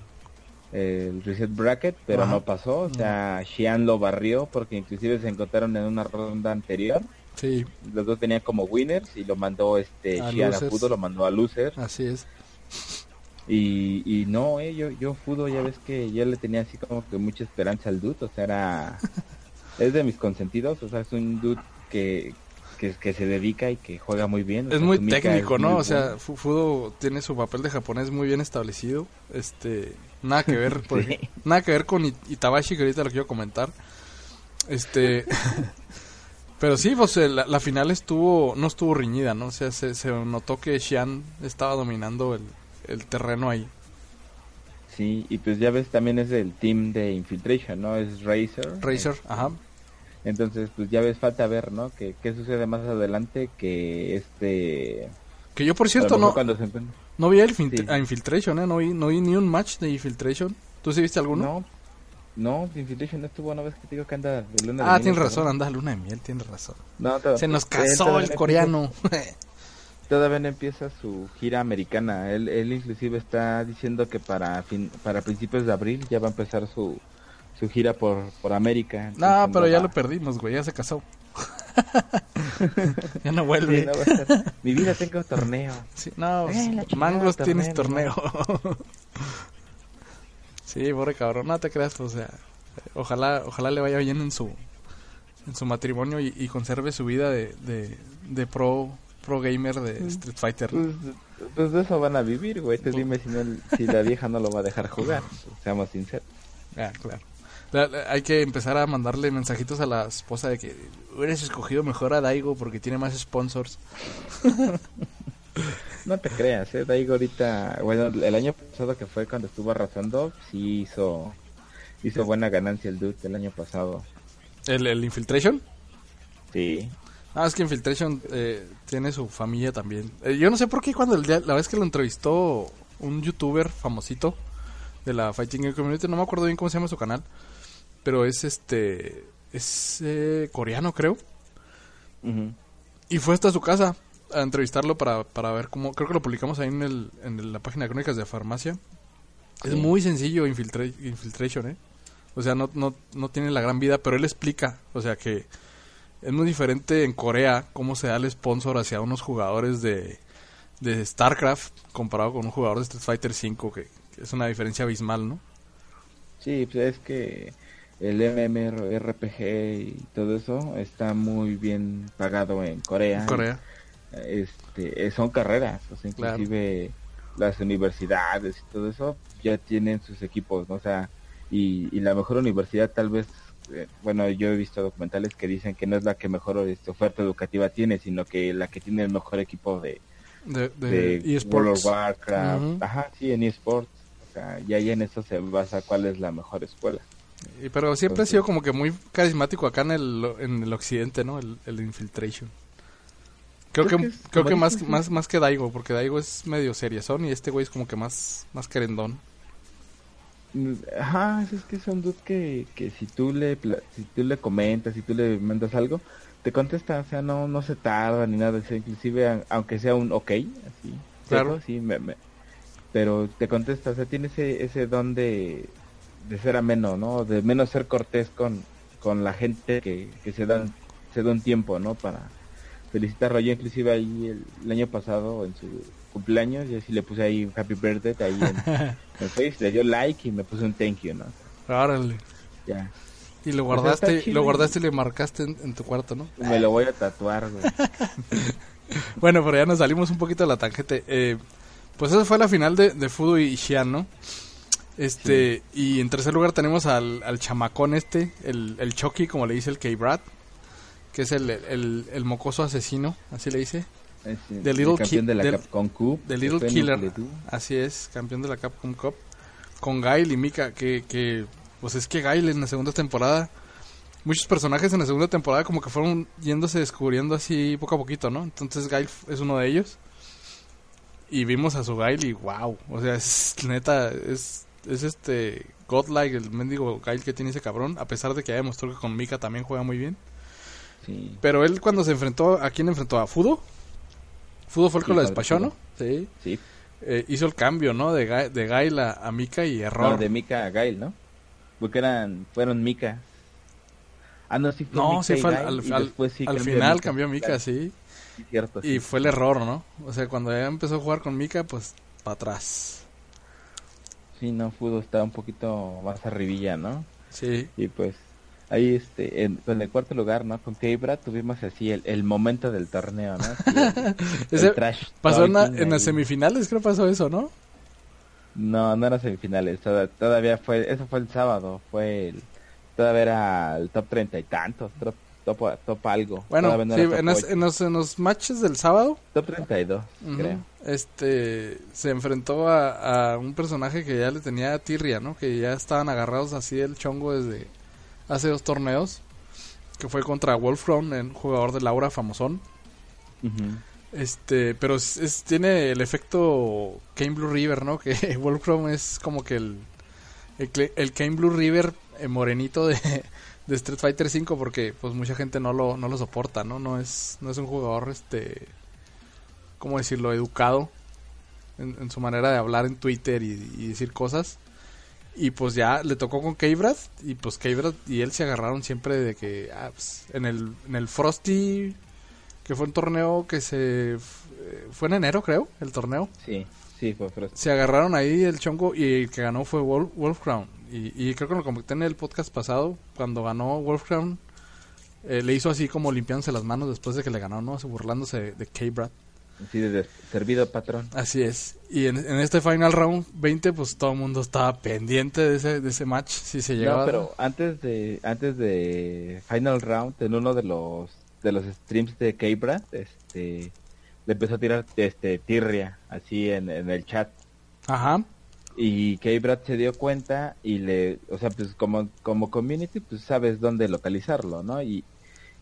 el reset bracket, pero Ajá. no pasó. O sea, Xian lo barrió porque inclusive se encontraron en una ronda anterior. Sí, Los dos tenían como winners y lo mandó este A Xian a. Fudo, lo mandó a loser. así es. Y, y no, eh, yo, yo Fudo ya ves que yo le tenía así como que mucha esperanza al dude, o sea, era... *laughs* es de mis consentidos, o sea, es un dude que, que, que se dedica y que juega muy bien. o Es sea, muy técnico, es ¿no? muy O sea, Fudo tiene su papel de japonés muy bien establecido. Este, nada que ver, por *laughs* Sí. ej- nada que ver con It- Itabashi, que ahorita lo quiero comentar. Este, *laughs* pero sí, pues eh, la, la final estuvo, no estuvo riñida, ¿no? O sea, se, se notó que Xian estaba dominando el, el terreno ahí. Sí, y pues ya ves, también es el team de Infiltration, ¿no? Es Razer. Razer, ajá. Entonces, pues ya ves, falta ver, ¿no? Que, qué sucede más adelante que este... Que yo, por cierto, no, cuando se encuentre- no vi el Sí. a Infiltration, ¿eh? No vi, no vi ni un match de Infiltration. ¿Tú sí viste alguno? No, no, Infiltration no estuvo una vez que te digo que anda de luna de ah, miel, tienes ¿no? razón, anda luna de miel, tienes razón. No, Se nos él casó el no coreano. empieza- todavía no empieza su gira americana. Él, él inclusive está diciendo que para fin, para principios de abril ya va a empezar su, su gira por, por América. No, Entonces, pero ya va- lo perdimos, güey, ya se casó. *laughs* ya no Sí, vuelve. no estar- Mi vida tengo torneo. Sí, no, Eh, chingada, Mangos torneo, tienes torneo. *laughs* sí, pobre cabrón, no te creas, o sea, ojalá, ojalá le vaya bien en su en su matrimonio y, y conserve su vida de, de, de pro pro gamer de Street Fighter. Pues, pues de eso van a vivir, güey. Tú dime si, no, si la vieja no lo va a dejar jugar. Seamos sinceros. Ah, claro. La- la- hay que empezar a mandarle mensajitos a la esposa de que hubieras escogido mejor a Daigo porque tiene más sponsors. *laughs* No te creas, eh. Daigo ahorita, bueno, el año pasado que fue cuando estuvo arrasando, sí hizo, hizo buena ganancia el dude el año pasado. ¿El, el Infiltration? Sí. Ah, es que Infiltration eh, tiene su familia también. Eh, yo no sé por qué cuando el día- la vez que lo entrevistó un youtuber famosito de la Fighting Game Community, no me acuerdo bien cómo se llama su canal, pero es este, es eh, coreano creo, y fue hasta su casa a entrevistarlo para, para ver cómo, creo que lo publicamos ahí en, el, en la página de Crónicas de Farmacia. Es muy sencillo Infiltra- Infiltration, ¿eh? O sea, no, no, no tiene la gran vida, pero él explica, o sea que es muy diferente en Corea cómo se da el sponsor hacia unos jugadores de, de StarCraft comparado con un jugador de Street Fighter 5, que, que es una diferencia abismal, ¿no? Sí, pues es que el MMORPG y todo eso está muy bien pagado en Corea. En Corea. Este, eh, son carreras, o sea, Claro. inclusive las universidades y todo eso ya tienen sus equipos, ¿no? O sea, y, y la mejor universidad tal vez, eh, bueno, yo he visto documentales que dicen que no es la que mejor este, oferta educativa tiene, sino que la que tiene el mejor equipo de, De, de, de World eSports. of Warcraft, ajá, sí, en eSports, o sea, y ahí en eso se basa cuál es la mejor escuela. Pero siempre ha sido como que muy carismático acá en el, en el occidente, ¿no? El, el Infiltration. Creo, Creo que, que es creo que más, sí. más, más que Daigo, porque Daigo es medio seriezón y este güey es como que más, más querendón. Ajá, es que son dudes que, que si tú le si tú le comentas, si tú le mandas algo, te contesta, o sea, no no se tarda ni nada, o sea, inclusive aunque sea un ok, así, Claro. sí, me- me- pero te contesta, o sea, tiene ese ese don de, de ser ameno, ¿no? De menos ser cortés con, con la gente que, que se dan se da un tiempo, ¿no? Para felicitarlo. Yo inclusive ahí el, el año pasado en su cumpleaños, yo sí le puse ahí Happy Birthday ahí en, *laughs* en Face, le dio like y me puse un thank you, ¿no? Órale. Ya. Y lo Pues guardaste, chido. lo guardaste y le marcaste en, en tu cuarto, ¿no? Me lo voy a tatuar, güey. *laughs* Bueno, pero ya nos salimos un poquito de la tangente. Eh, pues esa fue la final de, de Fudo y Xian, ¿no? Este, y en tercer lugar tenemos al, al chamacón este, el, el Chucky, como le dice el K-Brad, que es el, el, el mocoso asesino, así le dice. The Little campeón de la del- Capcom Cup. The Little Killer, así es, campeón de la Capcom Cup, con Gail y Mika, que, que pues es que Gail en la segunda temporada, muchos personajes en la segunda temporada como que fueron yéndose descubriendo así poco a poquito, ¿no? Entonces Gail es uno de ellos. Y vimos a su Gail y wow, o sea, es neta, es, es este godlike, el mendigo Gail que tiene ese cabrón, a pesar de que ya demostró que con Mika también juega muy bien. Sí. Pero él cuando se enfrentó, ¿a quién enfrentó? ¿A Fudo? Fudo fue el que lo despachó. ¿no? Sí. Sí. Eh, hizo el cambio, ¿no? De, Ga- de Gail a, a Mika y error. No, de Mika a Gail, ¿no? Porque eran, fueron Mika. Ah, no, sí fue No, Mika sí fue al, Gail, al- sí final Mika. cambió Mika, Claro, sí. cierto. Y fue el error, ¿no? O sea, cuando ya empezó a jugar con Mika, pues para atrás. Sí, no, Fudo estaba un poquito más arribilla, ¿no? Sí. Y pues ahí este en, en el cuarto lugar, ¿no? Con Kebra tuvimos así el, el momento del torneo, ¿no? *laughs* El- Ese el trash pasó en, la- talking en las semifinales, creo pasó eso, ¿no? No, no era semifinales, toda- todavía fue, eso fue el sábado, fue el, todavía era el top treinta y tantos, top, top, top algo. Bueno, no en, las- en los, en los matches del sábado, top 32, ujú, creo. Este, se enfrentó a, a un personaje que ya le tenía tirria, ¿no? Que ya estaban agarrados así del chongo desde hace dos torneos, que fue contra Wolfram, un jugador de Laura famosón. Este, pero es, es- tiene el efecto Kane Blue River, ¿no? Que *laughs* Wolfram es como que el el, el Kane Blue River eh, morenito de, de Street Fighter 5 porque pues mucha gente no lo no lo soporta, ¿no? No es no es un jugador este cómo decirlo, educado en, en su manera de hablar en Twitter y, y decir cosas. Y pues ya le tocó con Keybrad y pues Keybrad y él se agarraron siempre de que ah, pues, en el en el Frosty que fue un torneo que se eh, fue en enero, creo, el torneo. Sí, sí, fue Frost. Se agarraron ahí el chongo y el que ganó fue Wolf, Wolfcrown. Y, y creo que lo comenté en el podcast pasado, cuando ganó Wolfcrown, eh, le hizo así como limpiándose las manos después de que le ganó, ¿no? Burlándose de, de K-Brad. Sí, de servido patrón. Así es. Y en, en este Final Round 20, pues todo el mundo estaba pendiente de ese, de ese match, si se llegaba. No, pero antes de antes de Final Round en uno de los de los streams de Kebra, este le empezó a tirar este tirria así en, en el chat Ajá. y K-Brad se dio cuenta y le, o sea, pues como, como community, pues sabes dónde localizarlo, ¿no? Y,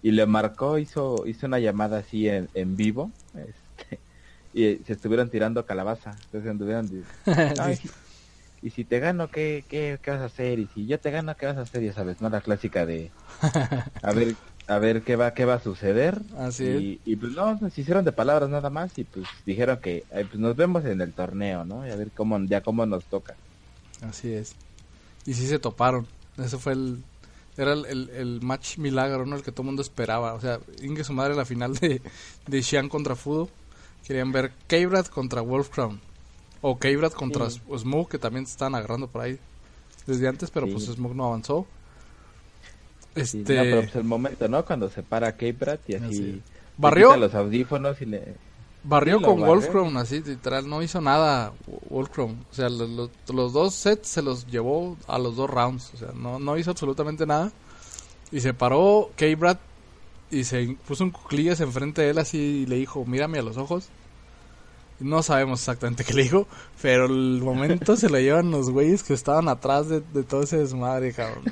y le marcó, hizo, hizo una llamada así en, en vivo, este, y se estuvieron tirando calabaza, entonces anduvieron, di- *laughs* "Ay, Sí. y si te gano, ¿qué, qué, ¿qué vas a hacer? Y si yo te gano, ¿qué vas a hacer? Ya sabes, ¿no? La clásica de, a ver, a ver qué va, qué va a suceder. Así y, y pues no, se hicieron de palabras nada más y pues dijeron que "Ay, pues nos vemos en el torneo, ¿no? Y a ver cómo, ya cómo nos toca. Así es. Y sí se toparon. Eso fue el. Era el, el- el match milagro, ¿no? El que todo el mundo esperaba. O sea, Inge su madre la final de, de Xian contra Fudo. Querían ver Keybrad contra Wolfcrown. O Keybrad contra Sí. Smoke, que también se estaban agarrando por ahí desde antes, pero Sí. pues Smoke no avanzó. Este. no, pero pues el momento, ¿no? Cuando se para K-Prat y así... Así. Barrió. los audífonos y le... Barrió Sí, con. Wolfcrown, así literal, no hizo nada Wolfcrown. O sea, lo- lo- los dos sets se los llevó a los dos rounds. O sea, no, no hizo absolutamente nada. Y se paró K-Brad y se puso un cuclillas enfrente de él así y le dijo, mírame a los ojos. No sabemos exactamente qué le dijo, pero el momento se lo llevan los güeyes que estaban atrás de, de todo ese desmadre, cabrón.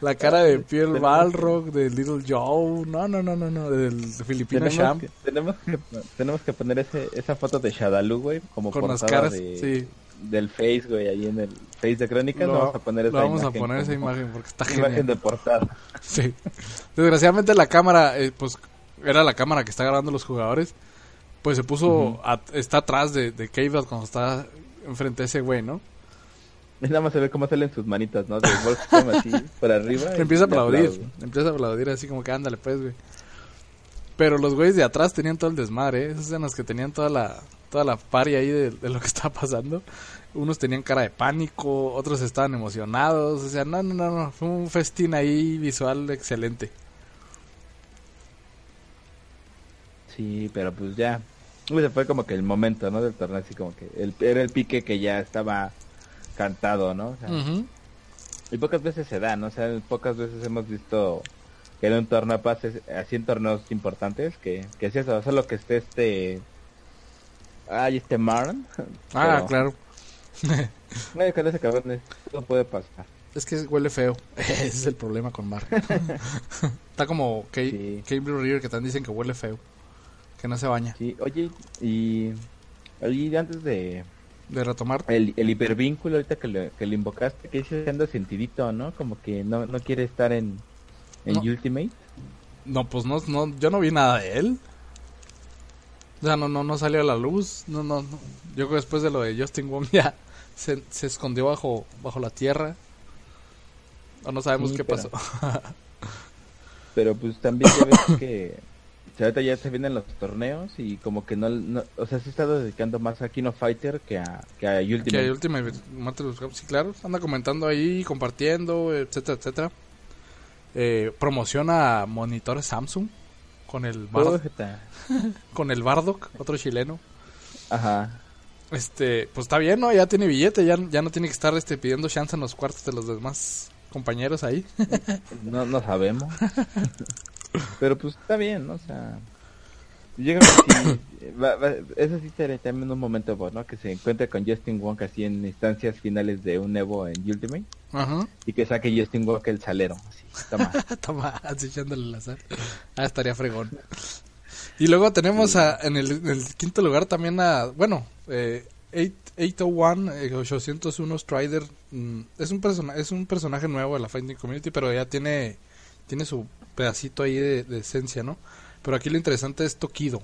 La cara de Pierre Balrog, de Little Joe, no, no, no, no, no, del filipino Tenemos Champ. que, tenemos, que, tenemos que poner ese, esa foto de Shadaloo, güey, como Con las caras, de- sí. del Face, güey, ahí en el Face de Crónicas. Lo- vamos a poner esa vamos a imagen poner esa imagen porque está imagen genial. de portada. *laughs* Sí. Desgraciadamente la cámara, eh, pues era la cámara que está grabando los jugadores. Pues se puso, at- está atrás de, de K-Brad cuando está enfrente de ese güey, ¿no? Y nada más se ve cómo salen sus manitas, ¿no? De Wolfram así, *laughs* por arriba. y empieza a aplaudir, aplaude. empieza a aplaudir así como que ándale pues, güey. Pero los güeyes de atrás tenían todo el desmadre, ¿eh? esas eran las que tenían toda la, toda la pari ahí de, de lo que estaba pasando. Unos tenían cara de pánico, otros estaban emocionados, o sea, no, no, no, no, fue un festín ahí visual excelente. Sí, pero pues ya. Ese fue como que el momento, ¿no? Del torneo, así como que el, era el pique que ya estaba cantado, ¿no? O sea, Ujú. Y pocas veces se da, ¿no? O sea, pocas veces hemos visto que en un torneo pase, así en torneos importantes, que, que es eso, solo que esté este... Ay, este Marn. Ah, Pero- claro. *laughs* Nadie con ese cabrón, es- todo puede pasar. Es que huele feo. *laughs* Ese es el problema con Mar. *laughs* Está como Kate, Sí. Kate Blue River que también dicen que huele feo. Que no se baña. Sí, oye, y... Oye, antes de, de retomar. El, el hipervínculo ahorita que le, que le invocaste, que dice anda sentidito, ¿no? Como que no, no quiere estar en, en No. Ultimate. No, pues no, no, yo no vi nada de él. O sea, no, no, no salió a la luz. No, no, no. Yo creo que después de lo de Justin Wong ya se, se escondió bajo, bajo la tierra. O no sabemos Sí, qué pero- pasó. *laughs* Pero pues también ya ves que o sea, ahorita ya se vienen los torneos y como que no, no- o sea, se ha estado dedicando más a Kino Fighter que a, que a Ultimate. que hay Ultimate. Sí, claro. Anda comentando ahí, compartiendo, etcétera, etcétera. Eh, promociona monitores Samsung con el, Bar- Ujeta. *laughs* con el Bardock, otro chileno. Ajá. Este, pues está bien, ¿no? Ya tiene billete, ya, ya no tiene que estar este, pidiendo chance en los cuartos de los demás compañeros ahí. *laughs* No, no sabemos. Pero pues está bien, ¿no? O sea, yo creo que sí, va- va- eso sí sería también un momento bueno, que se encuentre con Justin Wong así en instancias finales de un Evo en Ultimate Ajá. y que saque Justin Wong el salero, así, toma. *laughs* Toma, así echándole el azar. Ah, estaría fregón. Y luego tenemos a, en, el, en el quinto lugar también a, bueno, eh, 8- 801, eh, 801 Strider. mm, es, un persona, es un personaje nuevo de la Fighting Community, pero ya tiene, tiene su pedacito ahí de, de esencia, ¿no? Pero aquí lo interesante es Tokido.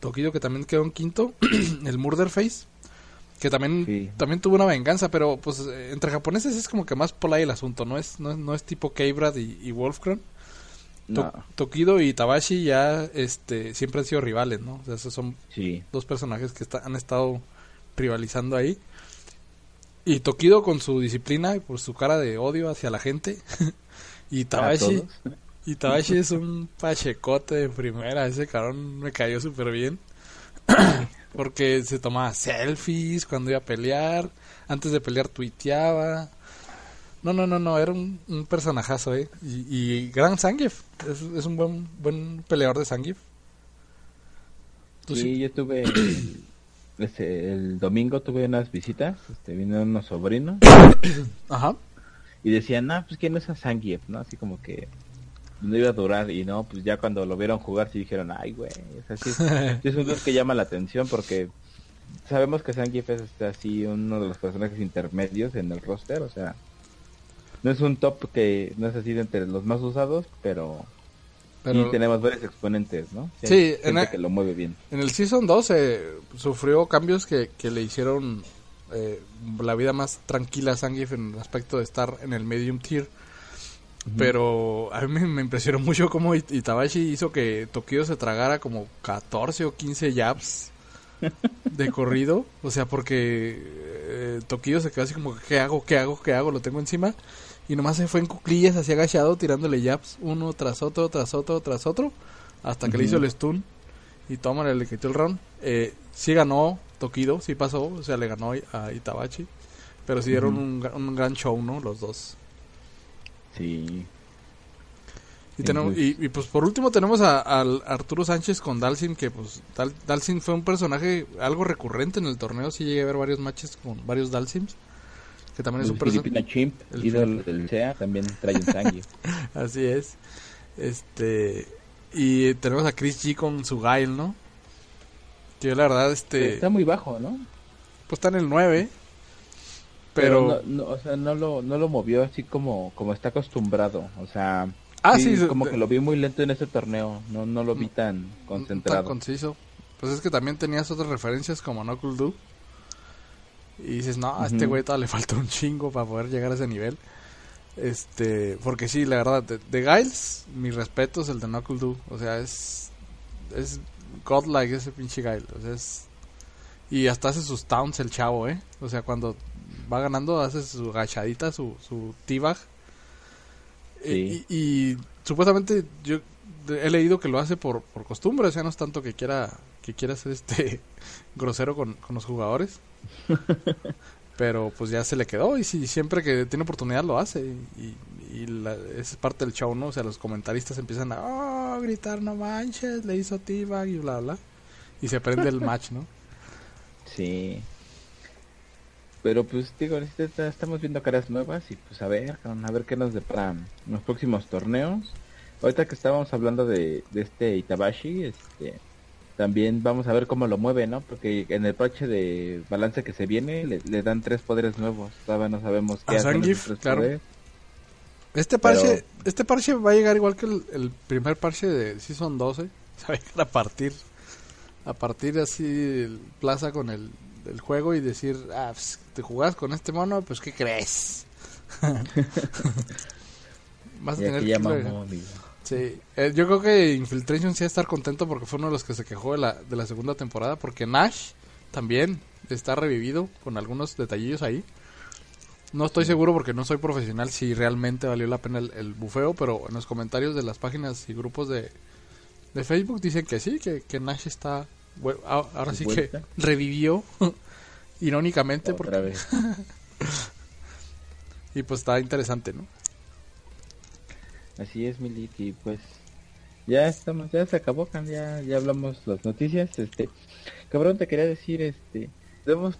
Tokido que también quedó en quinto, *clears throat* el Murder Face. Que también, Sí. también tuvo una venganza, pero pues eh, entre japoneses es como que más polite el asunto, no es, no, es- no es tipo K-Brad y, y Wolfcran. No, Tokido y Tabashi ya este siempre han sido rivales, ¿no? O sea, esos son sí. dos personajes que está- han estado rivalizando ahí. Y Tokido con su disciplina y por su cara de odio hacia la gente. *laughs* y Tabashi, y Tabashi es un pachecote de primera, ese cabrón me cayó súper bien. *clears throat* Porque se tomaba selfies cuando iba a pelear, antes de pelear tuiteaba. No, no, no, no, era un, un personajazo, ¿eh? Y, y gran Zangief, es, es un buen, buen peleador de Zangief. Tú Sí, sí- yo tuve el, este, el domingo tuve unas visitas, este, vinieron unos sobrinos *coughs* Ajá. y decían, ah, pues quién es a Zangief, ¿no? Así como que no iba a durar y no, pues ya cuando lo vieron jugar sí dijeron, ay, güey, es- sí es un dude que llama la atención porque sabemos que Zangief es este, así uno de los personajes intermedios en el roster, o sea, no es un top que no es así de entre los más usados, pero, Pero sí tenemos varios exponentes, ¿no? Sí, hay en el- que lo mueve bien. en el Season 2 eh, sufrió cambios que, que le hicieron eh, la vida más tranquila a Zangief en el aspecto de estar en el medium tier. Pero a mí me, me impresionó mucho cómo It- Itabashi hizo que Tokido se tragara como 14 o 15 jabs de *laughs* corrido. O sea, porque eh, Tokido se quedó así como, ¿qué hago? ¿Qué hago? ¿Qué hago? Lo tengo encima. Y nomás se fue en cuclillas así agachado tirándole jabs uno tras otro, tras otro, tras otro. Hasta que le hizo el stun. Y toma, le quitó el round. Eh, sí ganó Tokido, sí pasó. O sea, le ganó a Itabachi. Pero sí dieron un, un gran show, ¿no? Los dos. Sí, Y, tenemos, y, y, pues por último tenemos a, al Arturo Sánchez con Dalsin, que pues Dal- Dalsin fue un personaje algo recurrente en el torneo, sí llegué a ver varios matches con varios Dalsims, que también es un personaje... Filipina Chimp, el ídolo del SEA, también trae un Zangief. *laughs* Así es. Este... Y tenemos a Chris G con su Gail, ¿no? Que yo la verdad, este... Está muy bajo, ¿no? Pues está en el 9, pero... no, no, o sea, no lo, no lo movió así como, como está acostumbrado. O sea, Ah, sí, como que lo vi muy lento en ese torneo. No, no lo vi tan tan concentrado. conciso. Pues es que también tenías otras referencias como Knuckle Do. Y dices, no, a este güey todavía le falta un chingo para poder llegar a ese nivel. Este, porque sí, la verdad, de, de Giles, mi respeto es el de Knuckle Do. O sea, es. Es godlike ese pinche Giles. O sea, es. Y hasta hace sus towns el chavo, ¿eh? O sea, cuando va ganando, hace su agachadita, su, su teabag. Sí. Y, y supuestamente yo he leído que lo hace por, por costumbre, o sea, no es tanto que quiera que quiera ser este *laughs* grosero con, con los jugadores. *laughs* Pero pues ya se le quedó y si siempre que tiene oportunidad lo hace y, y la- es parte del show, ¿no? O sea, los comentaristas empiezan a "Oh, gritar, no manches, le hizo T-Bag y bla, bla. Y se prende el match, ¿no? *laughs* Sí. Pero pues digo, estamos viendo caras nuevas y pues a ver, a ver qué nos deparan los próximos torneos. Ahorita que estábamos hablando de este Itabashi, este, también vamos a ver cómo lo mueve, ¿no? Porque en el parche de balance que se viene le, dan tres poderes nuevos. Todavía no sabemos qué hacen claro. Este parche, este parche va a llegar igual que el, primer parche de Season 12. *laughs* Se va a llegar a partir, a partir así plaza con el, juego y decir, ah, pues, te jugás con este mono, pues ¿qué crees? *laughs* *laughs* Vas a tener que... Sí, eh, yo creo que Infiltration sí va a estar contento porque fue uno de los que se quejó de la, de la segunda temporada, porque Nash también está revivido con algunos detallillos ahí. No estoy seguro porque no soy profesional si realmente valió la pena el, bufeo, pero en los comentarios de las páginas y grupos de, de Facebook dicen que sí, que, que Nash está... Bueno, ahora sí que revivió, *laughs* irónicamente. Otra porque... vez. *laughs* y pues está interesante, ¿no? Así es, Milik, y pues ya estamos, ya se acabó, ya, ya hablamos las noticias, este, cabrón, te quería decir, este, tenemos,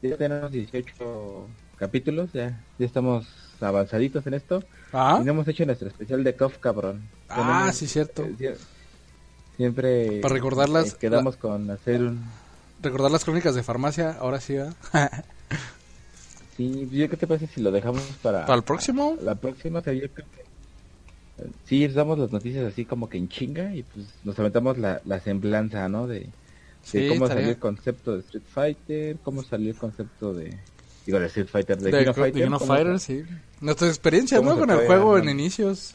ya tenemos 18 capítulos, ya, ya estamos avanzaditos en esto, ¿Ah? y hemos hecho nuestro especial de KOF, cabrón. Ah, sí, cierto. Eh, siempre para recordarlas eh, quedamos con hacer un recordar las crónicas de farmacia ahora sí va *laughs* sí yo qué te parece si lo dejamos para para el próximo la próxima o sí damos las noticias así como que en chinga y pues nos aventamos la, la semblanza, ¿no? De, cómo salió el concepto de Street Fighter, cómo salió el concepto de digo de Street Fighter de, de Fighter, Fighter sí. Nuestras experiencias, ¿no? Con el juego en inicios.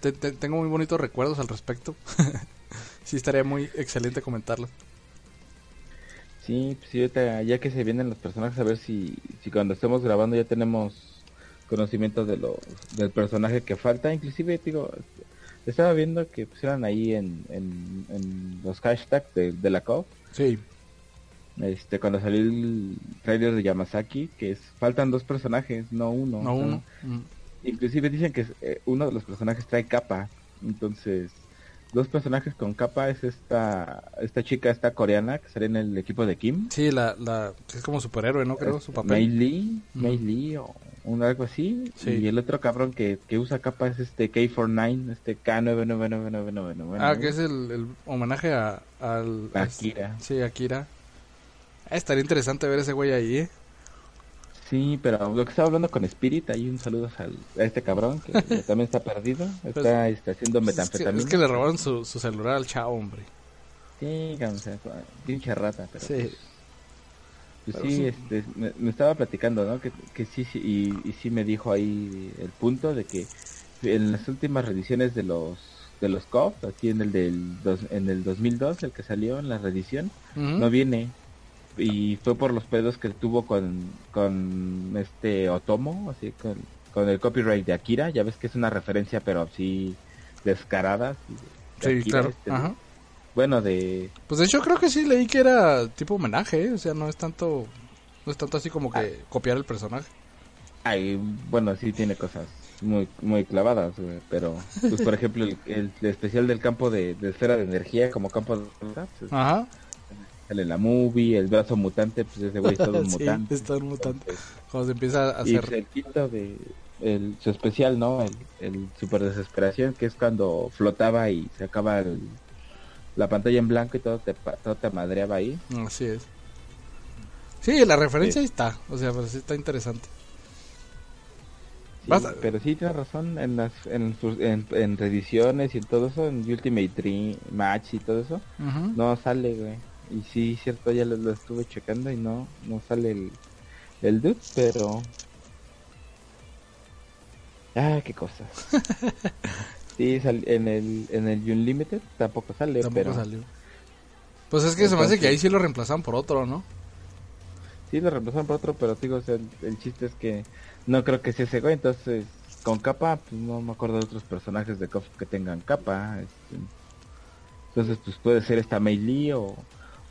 tengo muy bonitos recuerdos al respecto. *laughs* sí estaría muy excelente comentarlo. Sí, pues ya que se vienen los personajes a ver si si cuando estemos grabando ya tenemos conocimiento de lo, del personaje que falta. Inclusive, digo, estaba viendo que pusieron ahí en, en, los hashtags de, la COP. Sí. Este, cuando salió el trailer de Yamazaki, que es, faltan dos personajes, no uno. No uno. Mm. Inclusive dicen que eh, uno de los personajes trae capa. Entonces, dos personajes con capa es esta esta chica esta coreana que sale en el equipo de Kim. Sí, la, la es como superhéroe, ¿no? Creo su papel. Mei Lee, Mei Lee o un algo así. Y el otro cabrón que, que usa capa es este K49, este K99999. Ah, que es el, el homenaje a, al... Akira. Sí, Akira. Ah, estaría interesante ver ese güey ahí, ¿eh? Sí, pero lo que estaba hablando con Spirit, ahí un saludo a este cabrón que *laughs* también está perdido, pues, está, está haciendo metanfetamina. Es que, le robaron su, su celular al chavo, hombre. Sí, pinche rata, pero... Sí. Pues, pues sí, este, me, estaba platicando, ¿no? Que, que sí, sí y, y, sí me dijo ahí el punto de que en las últimas reediciones de los de los COP, aquí en el del en el 2002, el que salió en la reedición, no viene y fue por los pedos que tuvo con con este Otomo, así con, con el copyright de Akira, ya ves que es una referencia pero así descarada. sí, claro. Este, Ajá bueno, de... Pues de hecho creo que sí leí que era tipo homenaje, ¿eh? o sea, no es tanto no es tanto así como que ah. copiar el personaje. Ay, bueno, sí tiene cosas muy muy clavadas, pero pues por ejemplo el, especial del campo de, esfera de energía como campo de pues, Ajá. Sale la movie, el brazo mutante, pues ese güey es todo un *laughs* sí, mutante. Es todo un mutante. Cuando se empieza a hacer... Y el quinto de el, su especial, ¿no? El, el super desesperación, que es cuando flotaba y se acaba el, la pantalla en blanco y todo te, todo te madreaba ahí. Así es. Sí, la referencia ahí está, o sea, pero sí está interesante. pero sí tienes razón, en las en, en, reediciones y en todo eso, en Ultimate Dream Match y todo eso, no sale, güey. Y sí, cierto, ya lo, estuve checando y no no sale el, el dude, pero... Ah, qué cosas. *laughs* Sí, en el, en el Unlimited tampoco sale, tampoco salió. Pues es que se me hace que ahí sí lo reemplazan por otro, ¿no? Sí, lo reemplazan por otro, pero digo, el, chiste es que no creo que sea ese güey, entonces con capa, pues no me acuerdo de otros personajes de KOF que tengan capa. Este, entonces, pues puede ser esta Mei Lee o,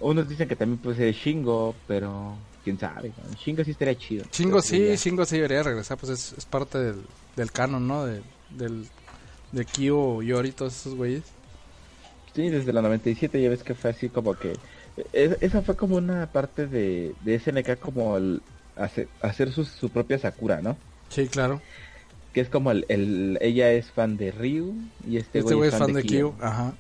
unos dicen que también puede ser Shingo, pero quién sabe. Shingo sí estaría chido. Shingo sí, Shingo sí debería regresar, pues es, es parte del, del canon, ¿no? De, del de Kyo, Yori, todos esos güeyes. Sí, desde la 97 ya ves que fue así como que... E, esa fue como una parte de, de SNK como el hacer, hacer su, su propia Sakura, ¿no? Sí, claro. Que es como el, el ella es fan de Ryu y este, este güey es fan, de, Kyo. Ajá.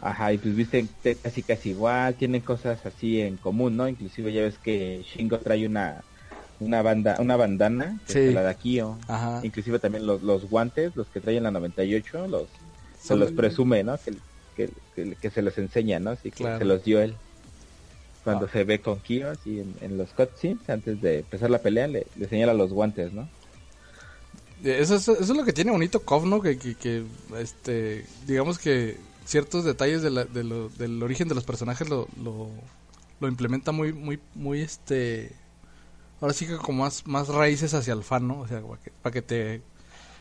Ajá, y pues viste casi casi igual, tienen cosas así en común, ¿no? Inclusive ya ves que Shingo trae una una banda una bandana, que es la de Akio. Ajá. Inclusive también los, los guantes, los que traen la 98, los se los presume, ¿no? Que, que, que, se los enseña, ¿no? Así que se los dio él. Cuando ah. se ve con Kyo, así en, en los cutscenes, antes de empezar la pelea, le, le señala los guantes, ¿no? Eso es, eso es lo que tiene bonito KOF, ¿no? Que, que, este, digamos que ciertos detalles de la, de lo, del origen de los personajes lo, lo, lo, implementa muy, muy, muy, este, ahora sí que como más, más raíces hacia el fan, ¿no? O sea, para que, para que te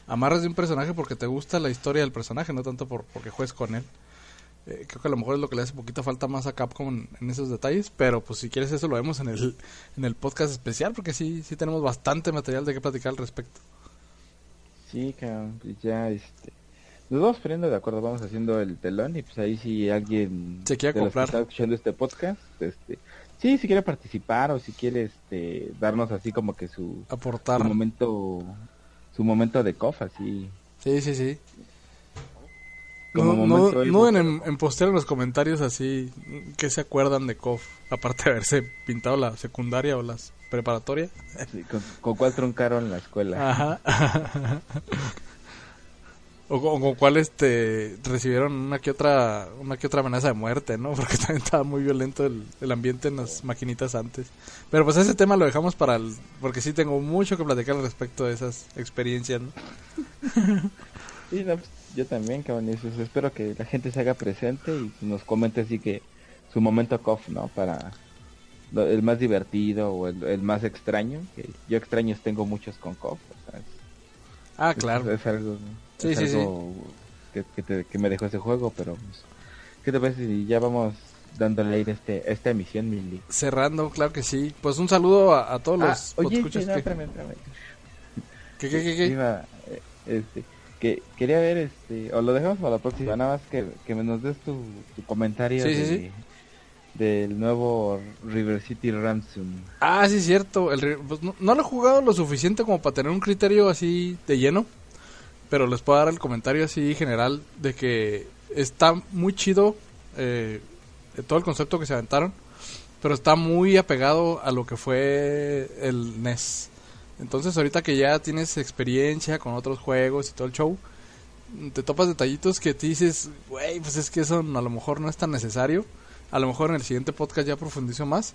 amarras de un personaje porque te gusta la historia del personaje, no tanto por, porque juegues con él. Eh, creo que a lo mejor es lo que le hace poquita falta más a Capcom en, esos detalles, pero pues si quieres eso lo vemos en el, en el podcast especial porque sí, sí tenemos bastante material de qué platicar al respecto. Sí, cabrón, pues ya este... Nos vamos poniendo de acuerdo, vamos haciendo el telón y pues ahí si alguien se quiere comprar está escuchando este podcast, este, sí, si quiere participar o si quiere este, darnos así como que su, Aportar. su momento su momento de cofa, así. Sí, sí, sí no, no, en, en postear en los comentarios así que se acuerdan de KOF, aparte de haberse pintado la secundaria o las preparatoria. con, cuál truncaron la escuela. Ajá. *laughs* o, con cuál este, recibieron una que otra una que otra amenaza de muerte, ¿no? *laughs* Porque también estaba muy violento el, el ambiente en las maquinitas antes. Pero pues ese tema lo dejamos para el... Porque sí tengo mucho que platicar al respecto de esas experiencias, ¿no? *laughs* sí, no, pues, yo también, cabrón. espero que la gente se haga presente y nos comente así que su momento KOF, ¿no? Para el más divertido o el, más extraño. Que yo extraños tengo muchos con KOF. ah, claro. Es, algo, sí, sí, Que, que, me dejó ese juego, pero pues, ¿qué te parece si ya vamos dándole aire este, esta emisión, Milly? Cerrando, claro que sí. Pues un saludo a, todos ah, los... Oye, no, espérame, espérame. ¿Qué, qué, qué? qué? Iba, eh, este, que quería ver, este, o lo dejamos para la próxima, nada más que, que nos des tu, comentario del nuevo River City Ransom. Ah, sí, cierto. El, pues, no, lo he jugado lo suficiente como para tener un criterio así de lleno, pero les puedo dar el comentario así general de que está muy chido eh, todo el concepto que se aventaron, pero está muy apegado a lo que fue el NES. Entonces ahorita que ya tienes experiencia con otros juegos y todo el show, te topas detallitos que te dices, güey, pues es que eso a lo mejor no es tan necesario. A lo mejor en el siguiente podcast ya profundizo más.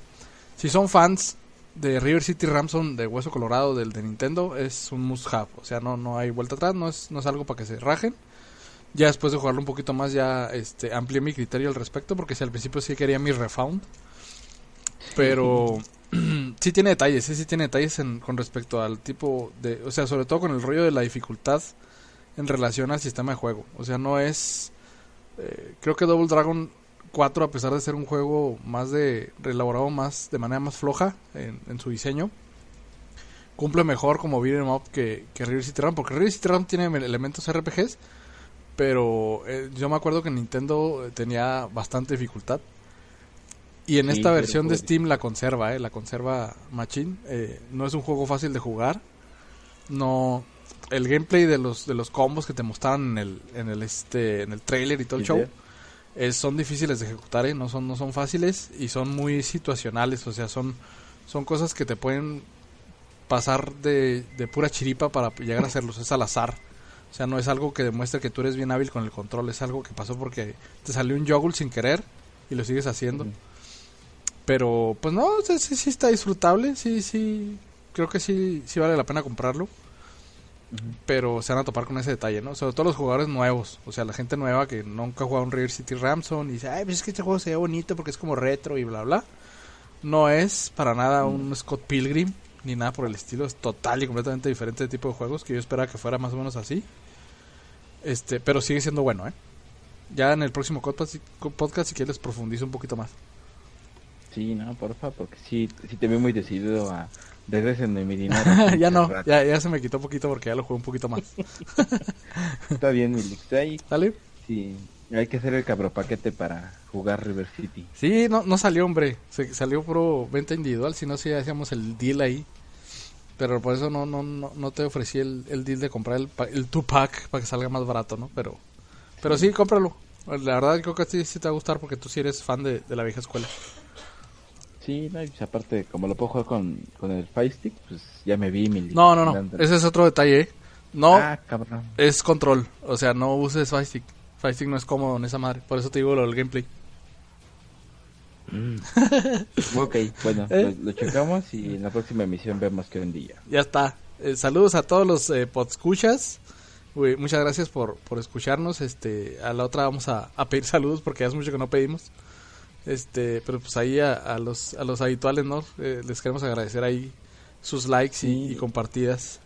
Si son fans de River City Ramson de Hueso Colorado del de Nintendo, es un must have. O sea, no, no hay vuelta atrás, no es, no es algo para que se rajen. Ya después de jugarlo un poquito más, ya este, amplié mi criterio al respecto, porque si al principio sí quería mi refound. Pero *clears throat* sí tiene detalles, sí, sí tiene detalles con respecto al tipo de, o sea, sobre todo con el rollo de la dificultad en relación al sistema de juego. O sea, no es, eh, creo que Double Dragon 4, a pesar de ser un juego más de, elaborado más, de manera más floja en, su diseño, cumple mejor como beat'em up que, que River City Run, porque River City Run tiene elementos RPGs, pero eh, yo me acuerdo que Nintendo tenía bastante dificultad y en esta versión de Steam la conserva, ¿eh? La conserva Machine. Eh, no es un juego fácil de jugar. No... El gameplay de los, de los combos que te mostraron en el, en el, este, en el trailer y todo el show son difíciles de ejecutar, ¿eh? no, son, no son fáciles y son muy situacionales. O sea, son, son cosas que te pueden pasar de, de pura chiripa para llegar a hacerlos. Es al azar. O sea, no es algo que demuestre que tú eres bien hábil con el control. Es algo que pasó porque te salió un joggle sin querer y lo sigues haciendo. Pero, pues no, sí, sí está disfrutable, sí, sí, creo que sí, sí vale la pena comprarlo. Pero se van a topar con ese detalle, ¿no? Sobre todo los jugadores nuevos, o sea, la gente nueva que nunca ha jugado un River City Ramson y dice, ay, pues es que este juego se ve bonito porque es como retro y bla, bla. No es para nada un Scott Pilgrim, ni nada por el estilo, es total y completamente diferente de tipo de juegos que yo esperaba que fuera más o menos así. Este, pero sigue siendo bueno, ¿eh? Ya en el próximo podcast, podcast si quieres profundizo un poquito más. Sí, no, porfa, porque sí, sí te veo muy decidido a regresenme mi *laughs* dinero. ya no, ya, ya se me quitó un poquito porque ya lo jugué un poquito más. *laughs* Está bien, mi ahí. ¿Sale? Sí, hay que hacer el cabropaquete para jugar River City. Sí, no, no salió, hombre. Se, salió pro venta individual, si no, sí hacíamos el deal ahí. Pero por eso no, no, no, no te ofrecí el, el deal de comprar el, el 2-pack para que salga más barato, ¿no? Pero, pero sí, cómpralo. La verdad creo que ti sí te va a gustar porque tú sí eres fan de, de la vieja escuela. Sí, no, y pues aparte, como lo puedo jugar con, con el Fire Stick, pues ya me vi mi... No, no, no. Ese es otro detalle. ¿eh? No, Ah, cabrón. es control. O sea, no uses Fire Stick. Fire Stick no es cómodo en esa madre. Por eso te digo lo del gameplay. *laughs* Ok, bueno, ¿Eh? lo, lo checamos y en la próxima emisión vemos qué día. Ya está. Eh, saludos a todos los eh, podscuchas. Muchas gracias por, por escucharnos. Este, a la otra vamos a, a pedir saludos porque hace mucho que no pedimos. Este, pero pues ahí a, a los a los habituales, ¿no? Eh, les queremos agradecer ahí sus likes y, compartidas.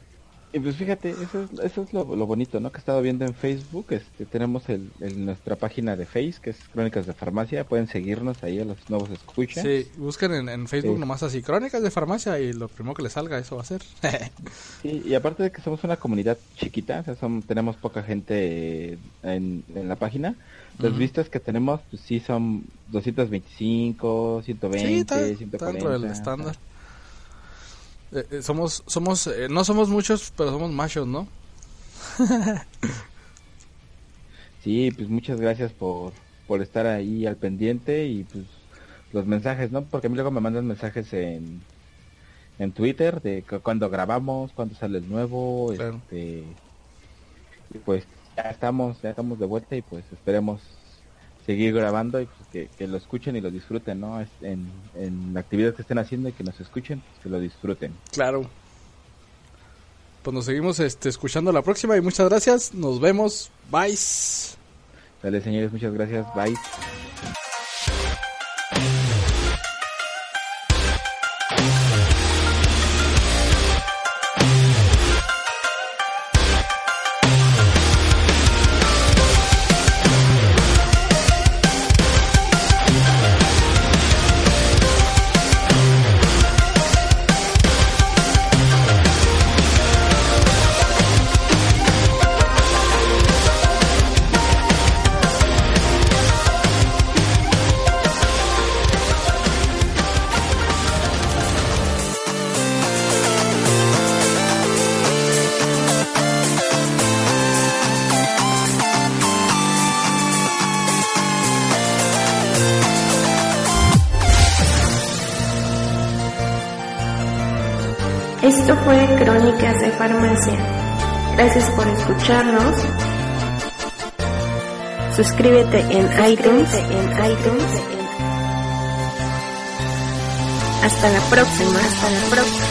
Y pues fíjate, eso es, eso es lo, lo bonito, ¿no? Que he estado viendo en Facebook, este, tenemos el, el- nuestra página de Face, que es Crónicas de Farmacia, pueden seguirnos ahí a los nuevos escuchas. Sí, busquen en, en Facebook Sí. nomás así, Crónicas de Farmacia y lo primero que les salga, eso va a ser. *laughs* Sí, y aparte de que somos una comunidad chiquita, o sea, son- tenemos poca gente en, en la página, las vistas que tenemos, pues sí son 225, 120, sí, está, está 140. dentro del estándar. Eh, somos, somos, eh, no somos muchos, pero somos machos, ¿no? *laughs* Sí, pues muchas gracias por, por estar ahí al pendiente y pues los mensajes, ¿no? Porque a mí luego me mandan mensajes en, en Twitter de cu- cuando grabamos, cuando sale el nuevo, Claro. este, y pues ya estamos, ya estamos de vuelta y pues esperemos seguir grabando y pues, que, que lo escuchen y lo disfruten, ¿no? Es- En, en la actividad que estén haciendo y que nos escuchen, pues, que lo disfruten. Claro. Pues nos seguimos este, escuchando la próxima y muchas gracias. Nos vemos. Bye. Dale, señores, muchas gracias, bye. Escucharnos. Suscríbete en iTunes. En iTunes. Hasta la próxima. Hasta la próxima.